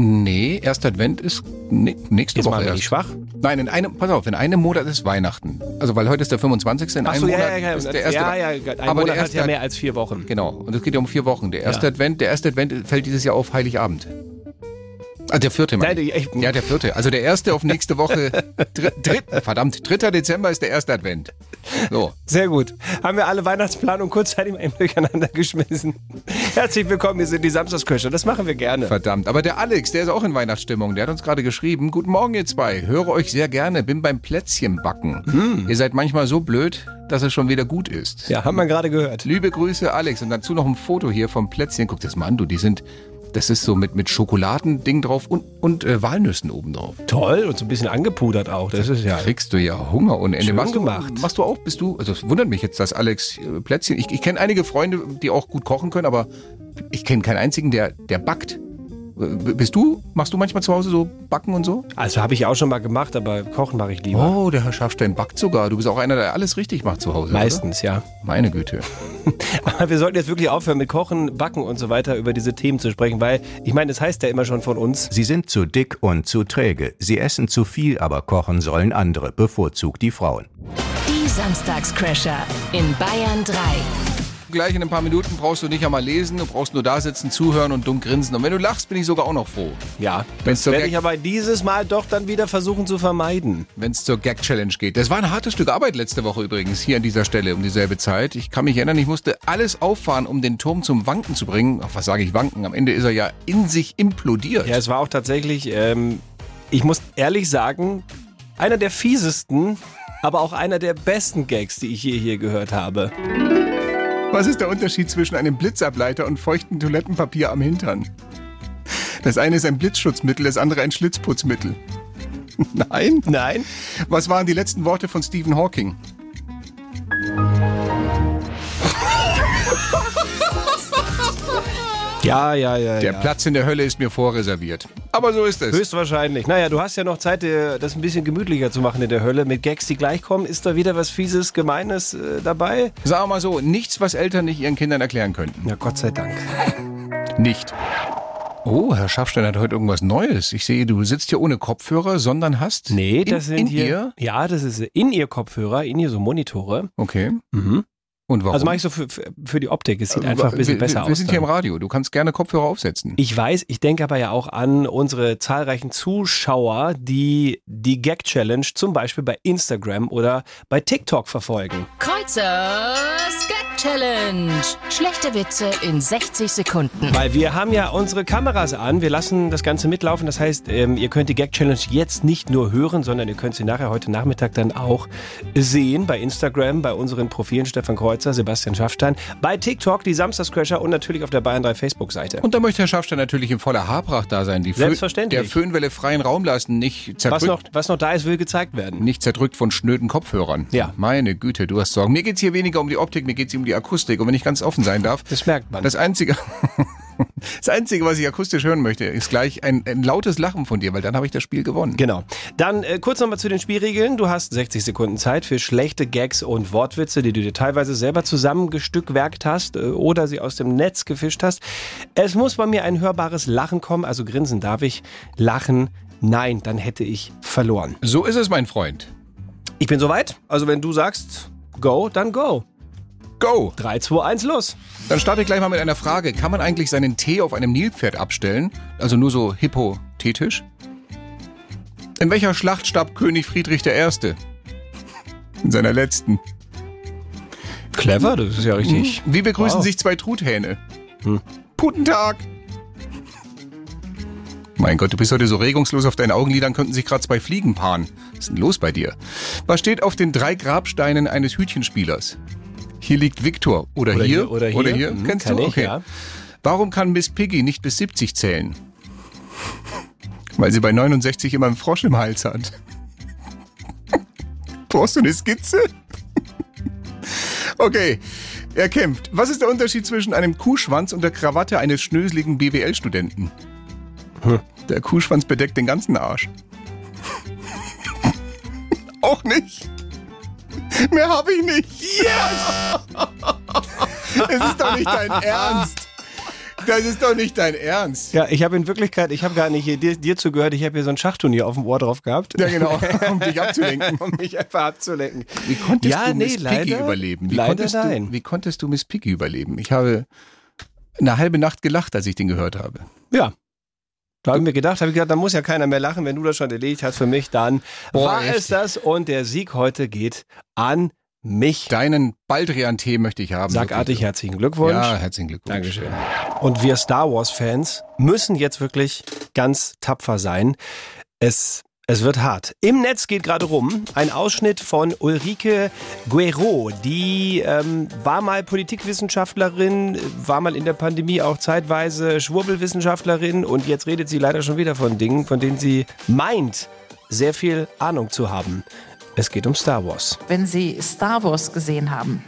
Nee, erster Advent ist ne, nächste Jetzt Woche erst. nicht schwach. Nein, in einem, pass auf, in einem Monat ist Weihnachten. Also weil heute ist der 25. In Ach einem so, Monat ja, ja, ja. ist der erste ja, ja, ein Aber Monat der hat erste ja mehr als vier Wochen. Genau, und es geht ja um vier Wochen. Der erste Ja. Advent, der erste Advent fällt dieses Jahr auf Heiligabend. Ah, der vierte, ich- Ja, der vierte. Also der erste auf nächste Woche. Dr dritt, verdammt, 3. Dezember ist der erste Advent. So. Sehr gut. Haben wir alle Weihnachtsplanung kurzzeitig mal durcheinander geschmissen. Herzlich willkommen, wir sind die Samstagsköche. Das machen wir gerne. Verdammt. Aber der Alex, der ist auch in Weihnachtsstimmung. Der hat uns gerade geschrieben. Guten Morgen, ihr zwei. Höre euch sehr gerne. Bin beim Plätzchenbacken. Ihr seid manchmal so blöd, dass es schon wieder gut ist. Ja, haben wir gerade gehört. Liebe Grüße, Alex. Und dazu noch ein Foto hier vom Plätzchen. Guck das mal an, du. Die sind, das ist so mit, mit Schokoladending drauf und, und äh, Walnüssen oben drauf. Toll und so ein bisschen angepudert auch. Das ist ja. Kriegst du ja Hunger ohne Ende. Machst, gemacht. Du, machst du auch, bist du, also es wundert mich jetzt, dass Alex äh, Plätzchen, ich, ich kenne einige Freunde, die auch gut kochen können, aber ich kenne keinen einzigen, der, der backt. Bist du, machst du manchmal zu Hause so Backen und so? Also habe ich auch schon mal gemacht, aber kochen mache ich lieber. Oh, der Herr Schaffstein backt sogar. Du bist auch einer, der alles richtig macht zu Hause. Meistens, ja. Oder? Meine Güte. Aber wir sollten jetzt wirklich aufhören mit Kochen, Backen und so weiter über diese Themen zu sprechen, weil ich meine, es heißt ja immer schon von uns, Sie sind zu dick und zu träge. Sie essen zu viel, aber kochen sollen andere, bevorzugt die Frauen. Die Samstagscrasher in Bayern 3. Gleich in ein paar Minuten brauchst du nicht einmal lesen, du brauchst nur da sitzen, zuhören und dumm grinsen. Und wenn du lachst, bin ich sogar auch noch froh. ja, Wenn's das werde Gag- ich aber dieses Mal doch dann wieder versuchen zu vermeiden. wenn es zur Gag-Challenge geht. Das war ein hartes Stück Arbeit letzte Woche übrigens, hier an dieser Stelle um dieselbe Zeit. Ich kann mich erinnern, ich musste alles auffahren, um den Turm zum Wanken zu bringen. Ach, was sage ich Wanken? Am Ende ist er ja in sich implodiert. Ja, es war auch tatsächlich, ähm, ich muss ehrlich sagen, einer der fiesesten, aber auch einer der besten Gags, die ich je hier gehört habe. Was ist der Unterschied zwischen einem Blitzableiter und feuchtem Toilettenpapier am Hintern? Das eine ist ein Blitzschutzmittel, das andere ein Schlitzputzmittel. Nein? Nein? Was waren die letzten Worte von Stephen Hawking? Ja, ja, ja. Der ja. Platz in der Hölle ist mir vorreserviert. Aber so ist es. Höchstwahrscheinlich. Naja, du hast ja noch Zeit, das ein bisschen gemütlicher zu machen in der Hölle. Mit Gags, die gleich kommen, ist da wieder was Fieses, Gemeines äh, dabei? Sagen wir mal so, nichts, was Eltern nicht ihren Kindern erklären könnten. Ja, Gott sei Dank. Nicht. Oh, Herr Schaffstein hat heute irgendwas Neues. Ich sehe, du sitzt hier ohne Kopfhörer, sondern hast Nee, das in, sind in hier. ihr. Ja, das ist in ihr Kopfhörer, in ihr so Monitore. Okay. Mhm. Und warum? Also mache ich so für, für- die Optik. Es sieht Äh, einfach ein bisschen wir, besser wir, aus. Wir sind hier im dann. Radio. Du kannst gerne Kopfhörer aufsetzen. Ich weiß, ich denke aber ja auch an unsere zahlreichen Zuschauer, die die Gag-Challenge zum Beispiel bei Instagram oder bei TikTok verfolgen. Kreuzers Gag Challenge. Schlechte Witze in 60 Sekunden. Weil wir haben ja unsere Kameras an, wir lassen das Ganze mitlaufen. Das heißt, ähm, ihr könnt die Gag-Challenge jetzt nicht nur hören, sondern ihr könnt sie nachher heute Nachmittag dann auch sehen bei Instagram, bei unseren Profilen Stefan Kreuzer, Sebastian Schaffstein, bei TikTok, die Samstagscrasher und natürlich auf der Bayern 3 Facebook-Seite. Und da möchte Herr Schaffstein natürlich in voller Haarpracht da sein. Die Föhn- Selbstverständlich. Der Föhnwelle freien Raum lassen, nicht Was zerdrückt, noch, was noch da ist, will gezeigt werden. nicht zerdrückt von schnöden Kopfhörern. Ja. Meine Güte, du hast Sorgen. Mir geht's hier weniger um die Optik, mir geht's hier um die Akustik. Und wenn ich ganz offen sein darf, Das merkt man. das Einzige, das Einzige, was ich akustisch hören möchte, ist gleich ein, ein lautes Lachen von dir, weil dann habe ich das Spiel gewonnen. Genau. Dann äh, kurz nochmal zu den Spielregeln. Du hast 60 Sekunden Zeit für schlechte Gags und Wortwitze, die du dir teilweise selber zusammengestückwerkt hast äh, oder sie aus dem Netz gefischt hast. Es muss bei mir ein hörbares Lachen kommen, also grinsen darf ich. Lachen, nein, dann hätte ich verloren. So ist es, mein Freund. Ich bin soweit. Also wenn du sagst go, dann go. Go! 3, 2, 1, los. Dann starte ich gleich mal mit einer Frage. Kann man eigentlich seinen Tee auf einem Nilpferd abstellen? Also nur so hypothetisch? In welcher Schlacht starb König Friedrich I.? In seiner letzten. Clever, das ist ja richtig. Wie begrüßen Wow. sich zwei Truthähne? Guten Tag! Mein Gott, du bist heute so regungslos auf deinen Augenlidern, könnten sich gerade zwei Fliegen paaren. Was ist denn los bei dir? Was steht auf den drei Grabsteinen eines Hütchenspielers? Hier liegt Viktor. Oder, Oder hier? hier, oder hier. Oder hier? Mhm, Kennst du? ich, okay. ja. Warum kann Miss Piggy nicht bis 70 zählen? Weil sie bei 69 immer einen Frosch im Hals hat. Brauchst du eine Skizze? Okay, er kämpft. Was ist der Unterschied zwischen einem Kuhschwanz und der Krawatte eines schnöseligen BWL-Studenten? Der Kuhschwanz bedeckt den ganzen Arsch. Auch nicht. Mehr habe ich nicht. Yes! Es ist doch nicht dein Ernst. Das ist doch nicht dein Ernst. Ja, ich habe in Wirklichkeit, ich habe gar nicht hier dir, dir zugehört, ich habe hier so ein Schachturnier auf dem Ohr drauf gehabt. Ja, genau, um dich abzulenken. um mich einfach abzulenken. Wie konntest Ja, du nee, Miss Piggy leider- überleben? Wie, leider konntest nein. Du, wie konntest du Miss Piggy überleben? Ich habe eine halbe Nacht gelacht, als ich den gehört habe. Ja. Da habe ich mir gedacht, habe ich gedacht, da muss ja keiner mehr lachen, wenn du das schon erledigt hast für mich, dann Boah, war echt? es das und der Sieg heute geht an mich. Deinen Baldrian-Tee möchte ich haben. Sag artig herzlichen Glückwunsch. Ja, herzlichen Glückwunsch. Dankeschön. Und wir Star Wars-Fans müssen jetzt wirklich ganz tapfer sein. Es, es wird hart. Im Netz geht gerade rum ein Ausschnitt von Ulrike Guerrero. Die ähm, war mal Politikwissenschaftlerin, war mal in der Pandemie auch zeitweise Schwurbelwissenschaftlerin und jetzt redet sie leider schon wieder von Dingen, von denen sie meint, sehr viel Ahnung zu haben. Es geht um Star Wars. wenn Sie Star Wars gesehen haben.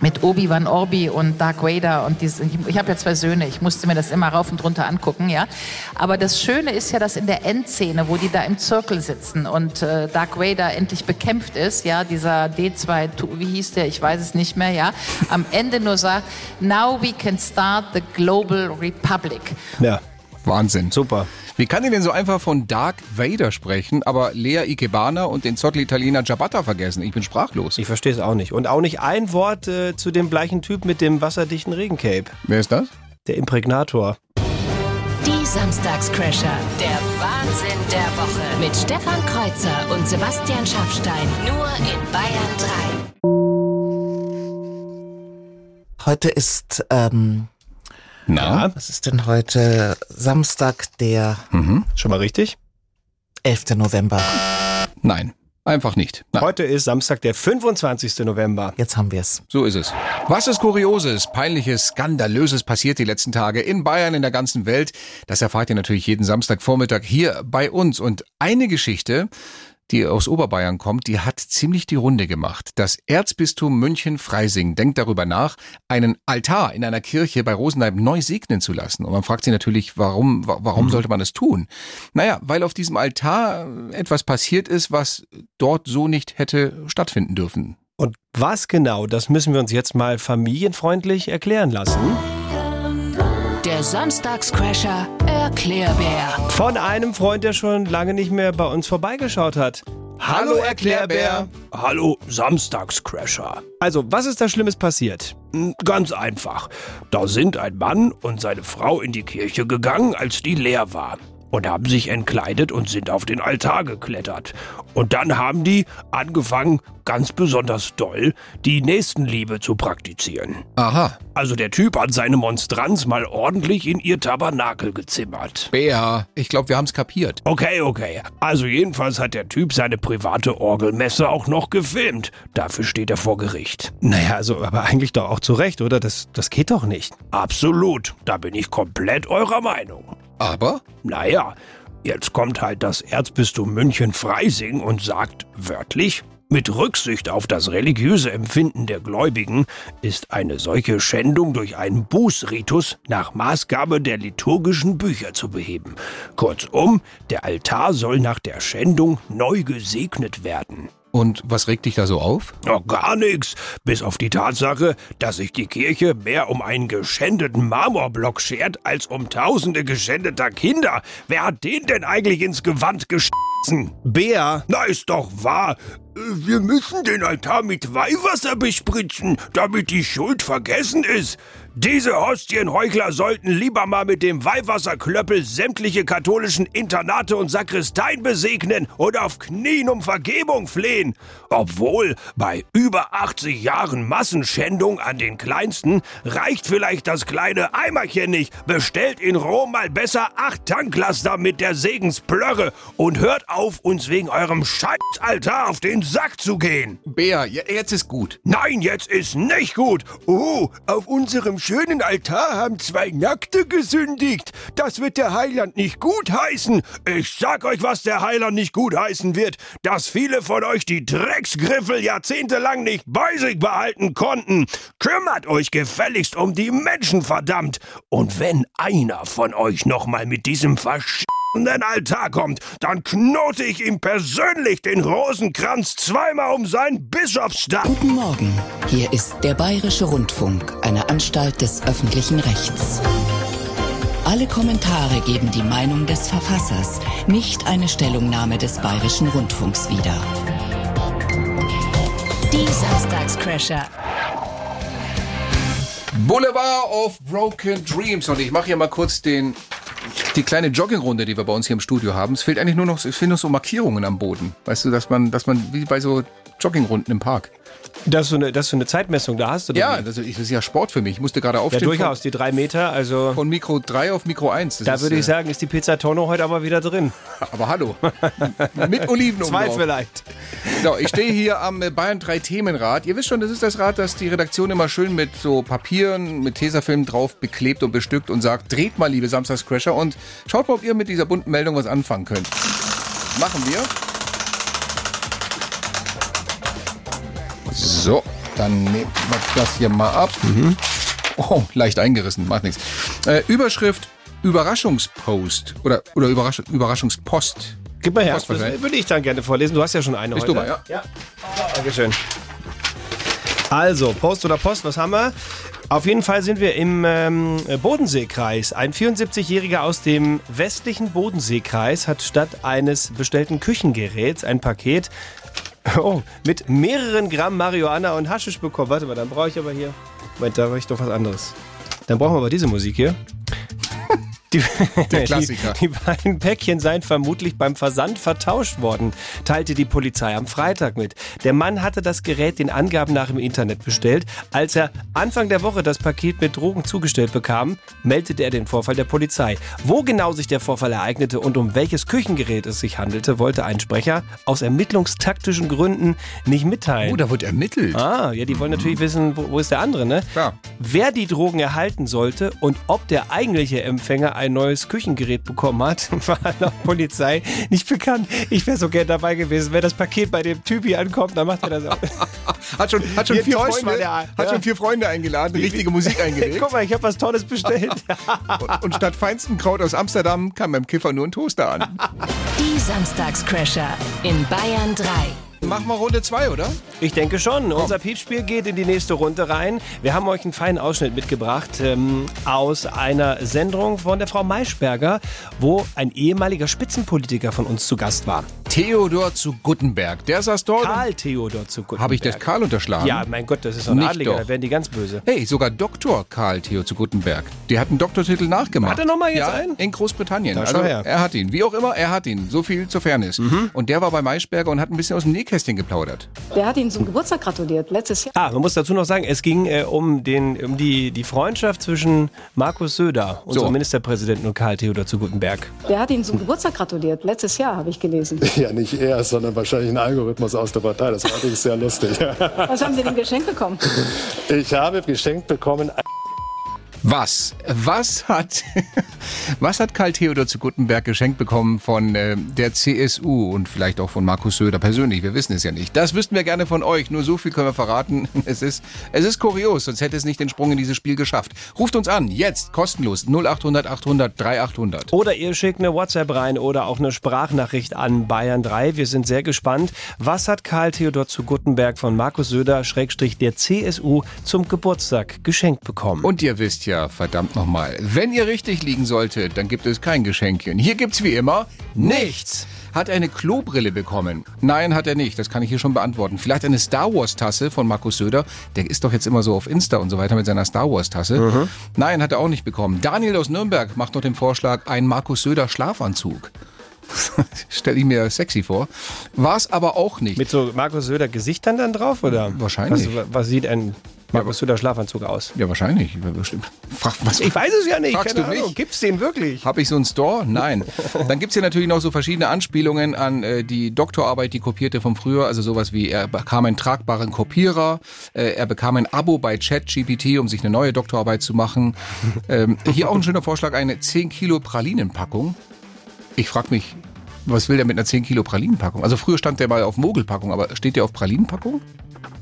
Mit Obi-Wan Orbi und Dark Vader und diese, ich, habe ja zwei Söhne, ich musste mir das immer rauf und runter angucken, ja. Aber das Schöne ist ja, dass in der Endszene, wo die da im Zirkel sitzen und äh, Dark Vader endlich bekämpft ist, ja, dieser D2, Tu- wie hieß der, ich weiß es nicht mehr, ja, am Ende nur sagt, now we can start the global republic. Ja, Wahnsinn. super. Wie kann ich denn so einfach von Dark Vader sprechen, aber Lea Ikebana und den Zottel-Italiener Ciabatta vergessen? Ich bin sprachlos. Ich verstehe es auch nicht. Und auch nicht ein Wort äh, zu dem gleichen Typ mit dem wasserdichten Regencape. Wer ist das? Der Imprägnator. Die Samstagscrasher. Der Wahnsinn der Woche. Mit Stefan Kreuzer und Sebastian Schaffstein. Nur in Bayern 3. Heute ist, ähm, Na? was ist denn heute? Samstag, der Schon mal richtig? 11. November. Nein, einfach nicht. Nein. Heute ist Samstag, der 25. November. Jetzt haben wir es. So ist es. Was ist Kurioses, Peinliches, Skandalöses passiert die letzten Tage in Bayern, in der ganzen Welt? Das erfahrt ihr natürlich jeden Samstagvormittag hier bei uns. Und eine Geschichte, die aus Oberbayern kommt, die hat ziemlich die Runde gemacht. Das Erzbistum München-Freising denkt darüber nach, einen Altar in einer Kirche bei Rosenheim neu segnen zu lassen. Und man fragt sich natürlich, warum, wa- warum sollte man das tun? Naja, weil auf diesem Altar etwas passiert ist, was dort so nicht hätte stattfinden dürfen. Und was genau, das müssen wir uns jetzt mal familienfreundlich erklären lassen. Der Samstagscrasher Erklärbär. Von einem Freund, der schon lange nicht mehr bei uns vorbeigeschaut hat. Hallo, Erklärbär. Hallo, Samstagscrasher. Also, was ist da Schlimmes passiert? Hm, Ganz einfach. Da sind ein Mann und seine Frau in die Kirche gegangen, als die leer war. Und haben sich entkleidet und sind auf den Altar geklettert. Und dann haben die angefangen, ganz besonders doll, die Nächstenliebe zu praktizieren. Aha. Also der Typ hat seine Monstranz mal ordentlich in ihr Tabernakel gezimmert. Bea, ich glaube, wir haben's kapiert. Okay, okay. Also jedenfalls hat der Typ seine private Orgelmesse auch noch gefilmt. Dafür steht er vor Gericht. Naja, also aber eigentlich doch auch zu Recht, oder? Das, das geht doch nicht. Absolut. Da bin ich komplett eurer Meinung. Aber? Naja, jetzt kommt halt das Erzbistum München-Freising und sagt wörtlich, mit Rücksicht auf das religiöse Empfinden der Gläubigen ist eine solche Schändung durch einen Bußritus nach Maßgabe der liturgischen Bücher zu beheben. Kurzum, der Altar soll nach der Schändung neu gesegnet werden. Und was regt dich da so auf? Oh, gar nichts. Bis auf die Tatsache, dass sich die Kirche mehr um einen geschändeten Marmorblock schert, als um tausende geschändeter Kinder. Wer hat den denn eigentlich ins Gewand gestissen? Bär. Na, ist doch wahr. Wir müssen den Altar mit Weihwasser bespritzen, damit die Schuld vergessen ist. Diese Hostienheuchler sollten lieber mal mit dem Weihwasserklöppel sämtliche katholischen Internate und Sakristeien besegnen und auf Knien um Vergebung flehen. Obwohl, bei über 80 Jahren Massenschändung an den Kleinsten reicht vielleicht das kleine Eimerchen nicht. Bestellt in Rom mal besser acht Tanklaster mit der Segensplörre und hört auf, uns wegen eurem Scheißaltar auf den Sack zu gehen. Bea, ja, jetzt ist gut. Nein, jetzt ist nicht gut. Oh, auf unserem schönen Altar haben zwei Nackte gesündigt. Das wird der Heiland nicht gut heißen. Ich sag euch, was der Heiland nicht gut heißen wird. Dass viele von euch die Drecksgriffel jahrzehntelang nicht bei sich behalten konnten. Kümmert euch gefälligst um die Menschen, verdammt. Und wenn einer von euch nochmal mit diesem Versch den Altar kommt, dann knote ich ihm persönlich den Rosenkranz zweimal um seinen Bischofsstab. Guten Morgen. Hier ist der Bayerische Rundfunk, eine Anstalt des öffentlichen Rechts. Alle Kommentare geben die Meinung des Verfassers, nicht eine Stellungnahme des Bayerischen Rundfunks wieder. Die Samstagscrasher. Boulevard of Broken Dreams. Und ich mache hier mal kurz den, die kleine Joggingrunde, die wir bei uns hier im Studio haben. Es fehlt eigentlich nur noch, es fehlen noch so Markierungen am Boden. Weißt du, dass man, dass man wie bei so Joggingrunden im Park. Das ist so eine, das ist so eine Zeitmessung, da hast du Ja, das ist, das ist ja Sport für mich. Ich musste gerade Ja, aufstehen. durchaus, die drei Meter, also. Von, von Mikro 3 auf Mikro 1. Das Da ist, würde ich äh, sagen, ist die Pizza Tonno heute aber wieder drin. Aber hallo. Mit Oliven Zwei vielleicht. So, ich stehe hier am Bayern 3 Themenrad. Ihr wisst schon, das ist das Rad, das die Redaktion immer schön mit so Papieren, mit Tesafilm drauf beklebt und bestückt und sagt, dreht mal, liebe Samstagscrasher und schaut mal, ob ihr mit dieser bunten Meldung was anfangen könnt. Machen wir. So, dann nehmen wir das hier mal ab. Oh, leicht eingerissen, macht nichts. Äh, Überschrift Überraschungspost oder, oder Überrasch Überraschungspost. Gib mal her, Post das würde ich dann gerne vorlesen. Du hast ja schon eine Bist heute. du mal, ja? ja. Dankeschön. Also, Post oder Post, was haben wir? Auf jeden Fall sind wir im ähm, Bodenseekreis. Ein 74-Jähriger aus dem westlichen Bodenseekreis hat statt eines bestellten Küchengeräts ein Paket oh, mit mehreren Gramm Marihuana und Haschisch bekommen. Warte mal, dann brauche ich aber hier. Moment, da brauche ich doch was anderes. Dann brauchen wir aber diese Musik hier. Die, Der Klassiker. Die, die beiden Päckchen seien vermutlich beim Versand vertauscht worden, teilte die Polizei am Freitag mit. Der Mann hatte das Gerät den Angaben nach im Internet bestellt. Als er Anfang der Woche das Paket mit Drogen zugestellt bekam, meldete er den Vorfall der Polizei. Wo genau sich der Vorfall ereignete und um welches Küchengerät es sich handelte, wollte ein Sprecher aus ermittlungstaktischen Gründen nicht mitteilen. Oh, da wird ermittelt. Ah, ja, die wollen natürlich wissen, wo, wo ist der andere, ne? Klar. Wer die Drogen erhalten sollte und ob der eigentliche Empfänger ein neues Küchengerät bekommen hat, war laut Polizei nicht bekannt. Ich wäre so gern dabei gewesen, wenn das Paket bei dem Typi ankommt, dann macht er das auch. Hat schon, hat schon, vier, Freunde, der? hat Ja. schon vier Freunde eingeladen, richtige Musik eingelegt. Guck mal, ich habe was Tolles bestellt. und, und statt feinstem Kraut aus Amsterdam kam beim Kiffer nur ein Toaster an. Die Samstagscrasher in Bayern 3. Machen wir Runde 2, oder? Ich denke schon. Unser Piepspiel geht in die nächste Runde rein. Wir haben euch einen feinen Ausschnitt mitgebracht ähm, aus einer Sendung von der Frau Maischberger, wo ein ehemaliger Spitzenpolitiker von uns zu Gast war. Theodor zu Guttenberg. Der saß dort. Karl Theodor zu Guttenberg. Habe ich das Karl unterschlagen? Ja, mein Gott, das ist so ein Nicht Adliger, doch. da werden die ganz böse. Hey, sogar Dr. Karl Theo zu Guttenberg. Der hat einen Doktortitel nachgemacht. Hat er noch mal jetzt ja, einen? In Großbritannien. Da also er hat ihn. Wie auch immer, er hat ihn. So viel zur Fairness. Mhm. Und der war bei Maischberger und hat ein bisschen aus dem Nähkästchen geplaudert. Der hat Ihnen zum Geburtstag gratuliert, letztes Jahr. Ah, man muss dazu noch sagen, es ging äh, um, den, um die, die Freundschaft zwischen Markus Söder, unserem So. Ministerpräsidenten, und Karl Theodor zu Guttenberg. Der hat Ihnen zum Geburtstag gratuliert, letztes Jahr, habe ich gelesen. Ja, nicht er, sondern wahrscheinlich ein Algorithmus aus der Partei. Das war allerdings sehr lustig. Was haben Sie denn geschenkt bekommen? Ich habe geschenkt bekommen Was? Was hat, was hat Karl Theodor zu Guttenberg geschenkt bekommen von äh, der CSU und vielleicht auch von Markus Söder persönlich? Wir wissen es ja nicht. Das wüssten wir gerne von euch. Nur so viel können wir verraten. Es ist, es ist kurios, sonst hätte es nicht den Sprung in dieses Spiel geschafft. Ruft uns an, jetzt, kostenlos, 0800 800 3800. Oder ihr schickt eine WhatsApp rein oder auch eine Sprachnachricht an Bayern 3. Wir sind sehr gespannt. Was hat Karl Theodor zu Guttenberg von Markus Söder, Schrägstrich der CSU, zum Geburtstag geschenkt bekommen? Und ihr wisst ja, verdammt nochmal, wenn ihr richtig liegen solltet, dann gibt es kein Geschenkchen. Hier gibt's wie immer nichts. Hat er eine Klobrille bekommen? Nein, hat er nicht. Das kann ich hier schon beantworten. Vielleicht eine Star Wars Tasse von Markus Söder. Der ist doch jetzt immer so auf Insta und so weiter mit seiner Star Wars Tasse. Nein, hat er auch nicht bekommen. Daniel aus Nürnberg macht noch den Vorschlag, ein Markus Söder Schlafanzug. Stell ich mir sexy vor. War es aber auch nicht. Mit so Markus Söder Gesichtern dann drauf? Oder? Wahrscheinlich. Was, was sieht ein Markus Söder Schlafanzug aus? Ja, wahrscheinlich. Frag, was, Ich weiß es ja nicht. Fragst Keine du mich? Ahnung. Gibt's den wirklich? Habe ich so einen Store? Nein. Dann gibt's hier natürlich noch so verschiedene Anspielungen an äh, die Doktorarbeit, die kopierte vom früher. Also sowas wie, er bekam einen tragbaren Kopierer, äh, er bekam ein Abo bei ChatGPT, um sich eine neue Doktorarbeit zu machen. Ähm, hier auch ein schöner Vorschlag, eine 10 Kilo Pralinenpackung. Ich frag mich, was will der mit einer 10 Kilo Pralinenpackung? Also früher stand der mal auf Mogelpackung, aber steht der auf Pralinenpackung?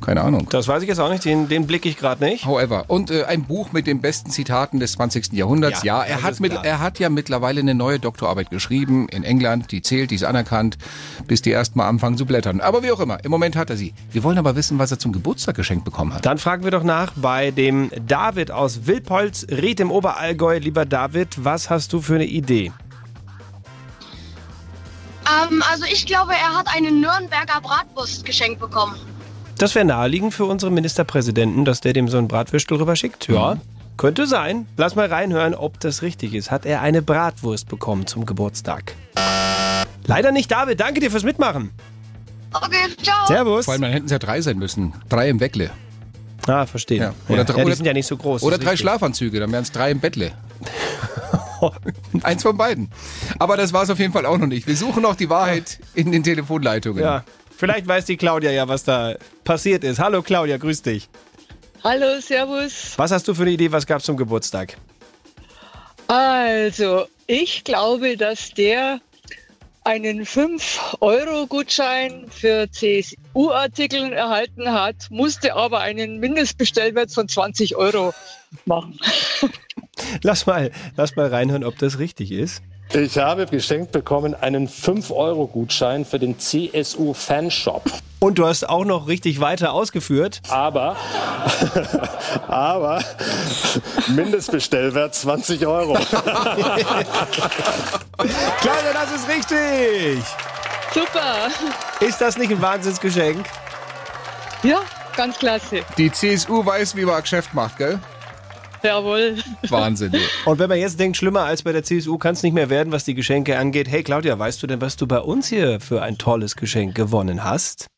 Keine Ahnung. Das weiß ich jetzt auch nicht. Den, den blicke ich gerade nicht. However. Und äh, ein Buch mit den besten Zitaten des 20. Jahrhunderts. Ja, Ja, er, hat mit, klar. er hat ja mittlerweile eine neue Doktorarbeit geschrieben in England. Die zählt, die ist anerkannt, bis die erst mal anfangen zu blättern. Aber wie auch immer, im Moment hat er sie. Wir wollen aber wissen, was er zum Geburtstag geschenkt bekommen hat. Dann fragen wir doch nach bei dem David aus Wilpolz, Ried im Oberallgäu. Lieber David, was hast du für eine Idee? Ähm, also ich glaube, er hat eine Nürnberger Bratwurst geschenkt bekommen. Das wäre naheliegend für unseren Ministerpräsidenten, dass der dem so ein Bratwürstel rüberschickt. Ja, Mhm. könnte sein. Lass mal reinhören, ob das richtig ist. Hat er eine Bratwurst bekommen zum Geburtstag? Leider nicht, David. Danke dir fürs Mitmachen. Okay, ciao. Servus. Vor allem, dann hätten es ja drei sein müssen. Drei im Weckle. Ah, verstehe. Ja. Oder, ja, drei- ja, die oder- sind ja nicht so groß. Oder drei richtig. Schlafanzüge, dann wären es drei im Bettle. Eins von beiden. Aber das war es auf jeden Fall auch noch nicht. Wir suchen noch die Wahrheit in den Telefonleitungen. Ja, vielleicht weiß die Claudia ja, was da passiert ist. Hallo Claudia, grüß dich. Hallo, Servus. Was hast du für eine Idee, was gab's zum Geburtstag? Also, ich glaube, dass der einen 5-Euro-Gutschein für CSU-Artikeln erhalten hat, musste aber einen Mindestbestellwert von 20 Euro machen. Lass mal, lass mal reinhören, ob das richtig ist. Ich habe geschenkt bekommen einen 5-Euro-Gutschein für den CSU-Fanshop. Und du hast auch noch richtig weiter ausgeführt. Aber, aber, Mindestbestellwert 20 Euro. Claudia, das ist richtig. Super. Ist das nicht ein Wahnsinnsgeschenk? Ja, ganz klasse. Die CSU weiß, wie man Geschäft macht, gell? Jawohl. Wahnsinn. Und wenn man jetzt denkt, schlimmer als bei der CSU kann es nicht mehr werden, was die Geschenke angeht. Hey Claudia, weißt du denn, was du bei uns hier für ein tolles Geschenk gewonnen hast?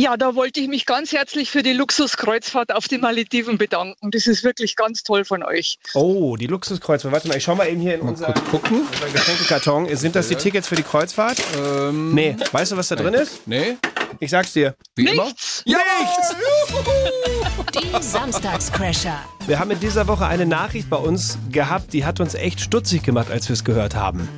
Ja, da wollte ich mich ganz herzlich für die Luxuskreuzfahrt auf die Malediven bedanken. Das ist wirklich ganz toll von euch. Oh, die Luxuskreuzfahrt. Warte mal, ich schau mal eben hier in unser, gucken. unser Geschenkekarton. Sind das die Tickets für die Kreuzfahrt? Ähm, nee. Weißt du, was da drin ist? Nee. Ich sag's dir. Wie immer? Ja, nichts! Die Samstagscrasher. Wir haben in dieser Woche eine Nachricht bei uns gehabt, die hat uns echt stutzig gemacht, als wir es gehört haben.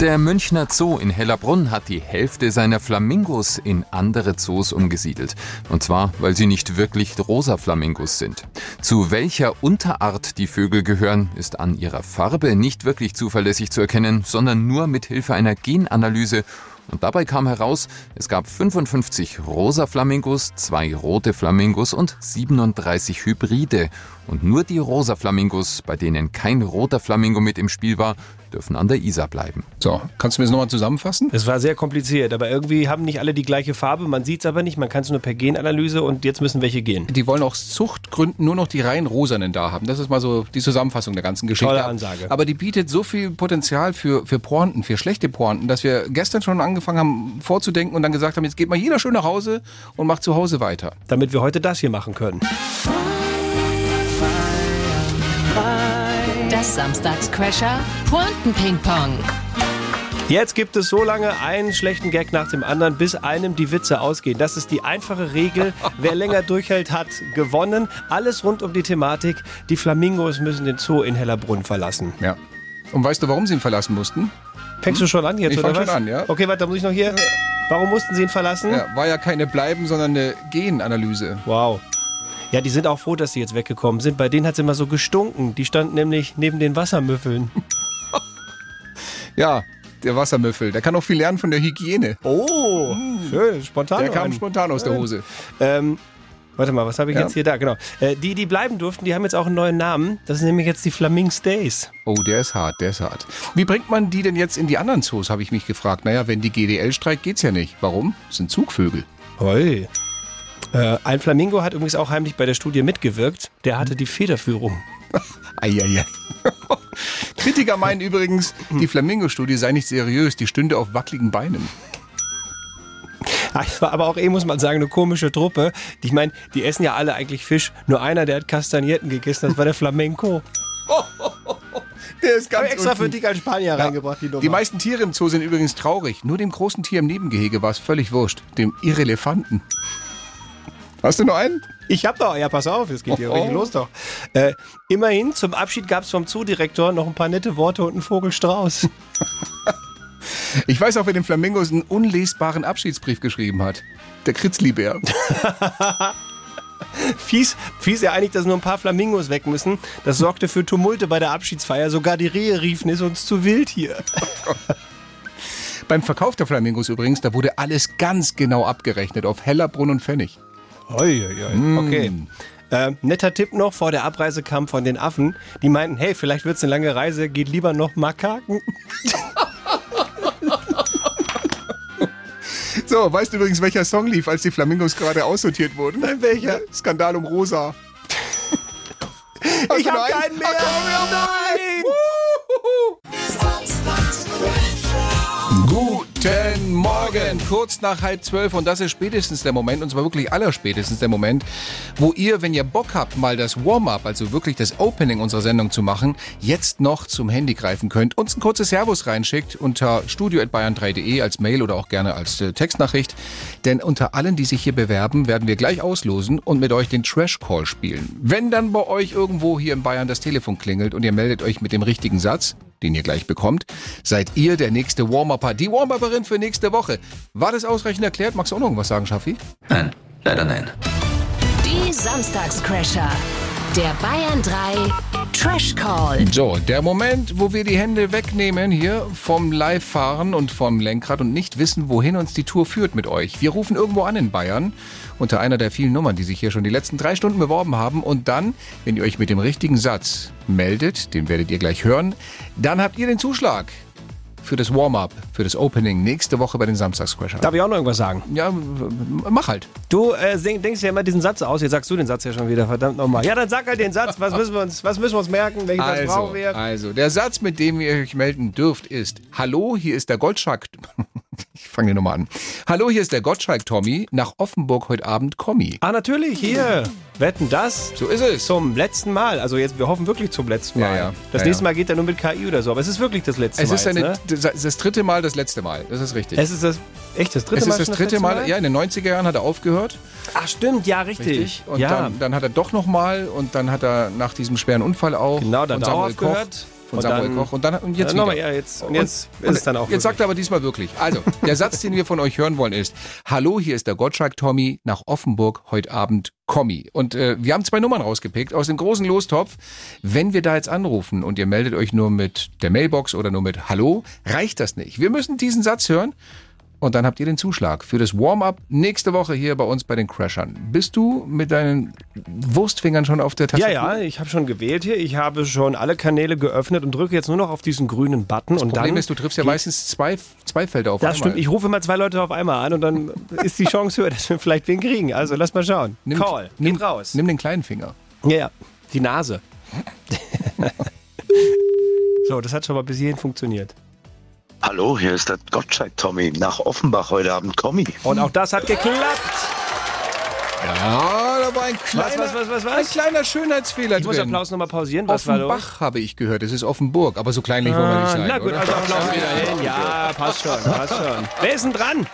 Der Münchner Zoo in Hellerbrunn hat die Hälfte seiner Flamingos in andere Zoos umgesiedelt. Und zwar, weil sie nicht wirklich rosa Flamingos sind. Zu welcher Unterart die Vögel gehören, ist an ihrer Farbe nicht wirklich zuverlässig zu erkennen, sondern nur mit Hilfe einer Genanalyse Und dabei kam heraus, es gab 55 rosa Flamingos, zwei rote Flamingos und 37 Hybride. Und nur die rosa Flamingos, bei denen kein roter Flamingo mit im Spiel war, dürfen an der Isar bleiben. So, kannst du mir das nochmal zusammenfassen? Es war sehr kompliziert, aber irgendwie haben nicht alle die gleiche Farbe. Man sieht es aber nicht, man kann es nur per Genanalyse und jetzt müssen welche gehen. Die wollen aus Zuchtgründen nur noch die rein rosanen da haben. Das ist mal so die Zusammenfassung der ganzen Geschichte. Tolle Ansage. Aber die bietet so viel Potenzial für, für Pointen, für schlechte Pointen, dass wir gestern schon angefangen haben vorzudenken und dann gesagt haben, jetzt geht mal jeder schön nach Hause und macht zu Hause weiter. Damit wir heute das hier machen können. Das Samstagscrasher Pointen-Ping-Pong. Jetzt gibt es so lange einen schlechten Gag nach dem anderen, bis einem die Witze ausgehen. Das ist die einfache Regel. Wer länger durchhält, hat gewonnen. Alles rund um die Thematik. Die Flamingos müssen den Zoo in Hellerbrunn verlassen. Ja. Und weißt du, warum sie ihn verlassen mussten? Fängst du schon an jetzt, Ich oder was? schon an, ja. Okay, warte, da muss ich noch hier. Warum mussten sie ihn verlassen? Ja, war ja keine Bleiben, sondern eine Genanalyse. Wow. Ja, die sind auch froh, dass sie jetzt weggekommen sind. Bei denen hat es immer so gestunken. Die standen nämlich neben den Wassermüffeln. Ja, der Wassermüffel. Der kann auch viel lernen von der Hygiene. Oh, schön, spontan. Der kam rein. spontan aus der Hose. Ähm, warte mal, was habe ich Ja. jetzt hier da? Genau. Äh, die, die bleiben durften, die haben jetzt auch einen neuen Namen. Das sind nämlich jetzt die Flamings Days. Oh, der ist hart, der ist hart. Wie bringt man die denn jetzt in die anderen Zoos, habe ich mich gefragt. Naja, wenn die GDL streikt, geht's ja nicht. Warum? Das sind Zugvögel. Hoi. Äh, ein Flamingo hat übrigens auch heimlich bei der Studie mitgewirkt. Der hatte die Federführung. Eieiei. Kritiker meinen übrigens, die Flamingo-Studie sei nicht seriös, die stünde auf wackeligen Beinen. Es war aber auch eh, muss man sagen, eine komische Truppe. Ich meine, die essen ja alle eigentlich Fisch. Nur einer, der hat Kastanierten gegessen, das war der Flamenco. Der ist ganz extra unten. für dich als Spanier reingebracht, die Nummer. Die meisten Tiere im Zoo sind übrigens traurig. Nur dem großen Tier im Nebengehege war es völlig wurscht. Dem Irrelefanten. Hast du noch einen? Ich hab noch, ja, pass auf, es geht hier richtig oh. los doch. Äh, immerhin, zum Abschied gab es vom Zoodirektor noch ein paar nette Worte und einen Vogelstrauß. Ich weiß auch, wer den Flamingos einen unlesbaren Abschiedsbrief geschrieben hat. Der Kritzlibär. Fies, fies ja eigentlich, dass nur ein paar Flamingos weg müssen. Das sorgte für Tumulte bei der Abschiedsfeier. Sogar die Rehe riefen, ist uns zu wild hier. Beim Verkauf der Flamingos übrigens, da wurde alles ganz genau abgerechnet auf Hellerbrunn und Pfennig. Oi, oi, oi. Okay. Äh, netter Tipp noch, vor der Abreise kam von den Affen. Die meinten, hey, vielleicht wird's eine lange Reise, geht lieber noch Makaken. So, weißt du übrigens, welcher Song lief, als die Flamingos gerade aussortiert wurden? Nein, welcher? Skandal um Rosa. Ich hab einen? keinen mehr! Nein! Guten Morgen, kurz nach halb zwölf und das ist spätestens der Moment, und zwar wirklich allerspätestens der Moment, wo ihr, wenn ihr Bock habt, mal das Warm-up, also wirklich das Opening unserer Sendung zu machen, jetzt noch zum Handy greifen könnt, uns ein kurzes Servus reinschickt unter studio.bayern3.de als Mail oder auch gerne als äh, Textnachricht, denn unter allen, die sich hier bewerben, werden wir gleich auslosen und mit euch den Trash Call spielen. Wenn dann bei euch irgendwo hier in Bayern das Telefon klingelt und ihr meldet euch mit dem richtigen Satz, den ihr gleich bekommt, seid ihr der nächste Warm-Upper, die Warm-Upperin für nächste Woche. War das ausreichend erklärt? Magst du auch noch irgendwas sagen, Schaffi? Nein, leider nein. Die Samstagscrasher. Der Bayern 3 Trash Call. So, der Moment, wo wir die Hände wegnehmen hier vom Live-Fahren und vom Lenkrad und nicht wissen, wohin uns die Tour führt mit euch. Wir rufen irgendwo an in Bayern unter einer der vielen Nummern, die sich hier schon die letzten drei Stunden beworben haben. Und dann, wenn ihr euch mit dem richtigen Satz meldet, den werdet ihr gleich hören, dann habt ihr den Zuschlag für das Warm-up, für das Opening nächste Woche bei den Samstagscrashern. Darf ich auch noch irgendwas sagen? Ja, mach halt. Du äh, denkst ja immer diesen Satz aus. Jetzt sagst du den Satz ja schon wieder, verdammt nochmal. Ja, dann sag halt den Satz. Was müssen wir uns, was müssen wir uns merken? Welchen Satz Also, brauchen wir? also, der Satz, mit dem ihr euch melden dürft, ist Hallo, hier ist der Goldschalk. Ich fange nochmal an. Hallo, hier ist der Gottschalk Tommy. Nach Offenburg heute Abend Kommi. Ah, natürlich, hier. Wetten das? So ist es. Zum letzten Mal. Also jetzt, wir hoffen wirklich zum letzten Mal. Ja, ja. Das Ja, nächste. Mal geht er nur mit KI oder so. Aber es ist wirklich das letzte Es Mal. ist eine, jetzt, ne? das, dritte Mal, das letzte Mal. Das ist richtig. Es ist das, echt das dritte es Mal ist das dritte letzte Mal. Ja, in den 90er Jahren hat er aufgehört. Ach, stimmt, ja, richtig. Und ja. dann, dann hat er doch nochmal und dann hat er nach diesem schweren Unfall auch Genau, dann hat er auch Koch, aufgehört. Von Und Samuel dann- Koch und dann und jetzt Ja, nochmal, wieder. ja, jetzt- und jetzt ist es dann auch Jetzt sagt er aber diesmal wirklich. Also, der Satz, den wir von euch hören wollen ist, Hallo, hier ist der Gottschalk Tommy nach Offenburg heute Abend Kommi. Und äh, wir haben zwei Nummern rausgepickt aus dem großen Lostopf. Wenn wir da jetzt anrufen und ihr meldet euch nur mit der Mailbox oder nur mit Hallo, reicht das nicht. Wir müssen diesen Satz hören und dann habt ihr den Zuschlag für das Warm-up nächste Woche hier bei uns bei den Crashern. Bist du mit deinen Wurstfingern schon auf der Tastatur? Ja, ja, ich habe schon gewählt hier. Ich habe schon alle Kanäle geöffnet und drücke jetzt nur noch auf diesen grünen Button. Das und Problem dann ist, du triffst ja meistens zwei, zwei Felder auf Das einmal. stimmt. Ich rufe immer zwei Leute auf einmal an und dann ist die Chance höher, dass wir vielleicht wen kriegen. Also lass mal schauen. Nimm, Call. nimm, Geht raus. Nimm den kleinen Finger. Ja, ja. Die Nase. so, das hat schon mal bis hierhin funktioniert. Hallo, hier ist der Gottschalk Tommy nach Offenbach heute Abend Kommi. Und auch das hat geklappt. Ja, da war ein kleiner, was, was, was, was? Ein kleiner Schönheitsfehler Ich muss drin. Applaus nochmal pausieren. Was war los? Offenbach habe ich gehört. Es ist Offenburg, aber so kleinlich wollen wir nicht Ah, sein. na gut, oder? also Applaus wieder hin. Ja, passt schon, passt schon. Wer ist denn dran?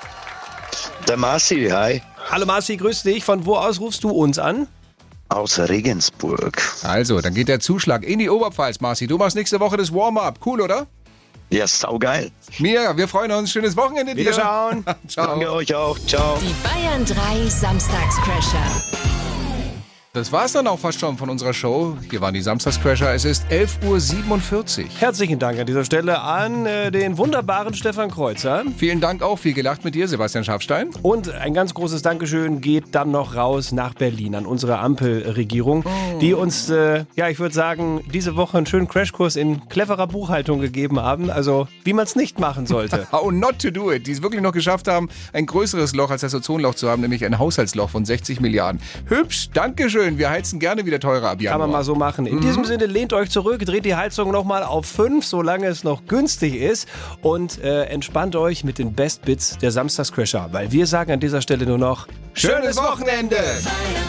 Der Marci, hi. Hallo Marci, grüß dich. Von wo aus rufst du uns an? Aus Regensburg. Also, dann geht der Zuschlag in die Oberpfalz, Marci. Du machst nächste Woche das Warm-up. Cool, oder? Ja, saugeil. Mia, wir freuen uns. Schönes Wochenende dir. Wiederschauen. Ciao. Danke euch auch. Ciao. Die Bayern 3 Samstagscrasher. Das war's dann auch fast schon von unserer Show. Hier waren die Samstagscrasher. Es ist 11.47 Uhr. Herzlichen Dank an dieser Stelle an äh, den wunderbaren Stefan Kreuzer. Vielen Dank auch. Viel gelacht mit dir, Sebastian Schafstein. Und ein ganz großes Dankeschön geht dann noch raus nach Berlin an unsere Ampelregierung, die uns, äh, ja, ich würde sagen, diese Woche einen schönen Crashkurs in cleverer Buchhaltung gegeben haben. Also, wie man es nicht machen sollte. How not to do it. Die es wirklich noch geschafft haben, ein größeres Loch als das Ozonloch zu haben, nämlich ein Haushaltsloch von 60 Milliarden. Hübsch, Dankeschön. Wir heizen gerne wieder teurer ab Kann Januar. man mal so machen. In diesem Sinne, lehnt euch zurück, dreht die Heizung nochmal auf 5, solange es noch günstig ist. Und äh, entspannt euch mit den Best Bits der Samstagscrasher. Weil wir sagen an dieser Stelle nur noch Schönes Wochenende!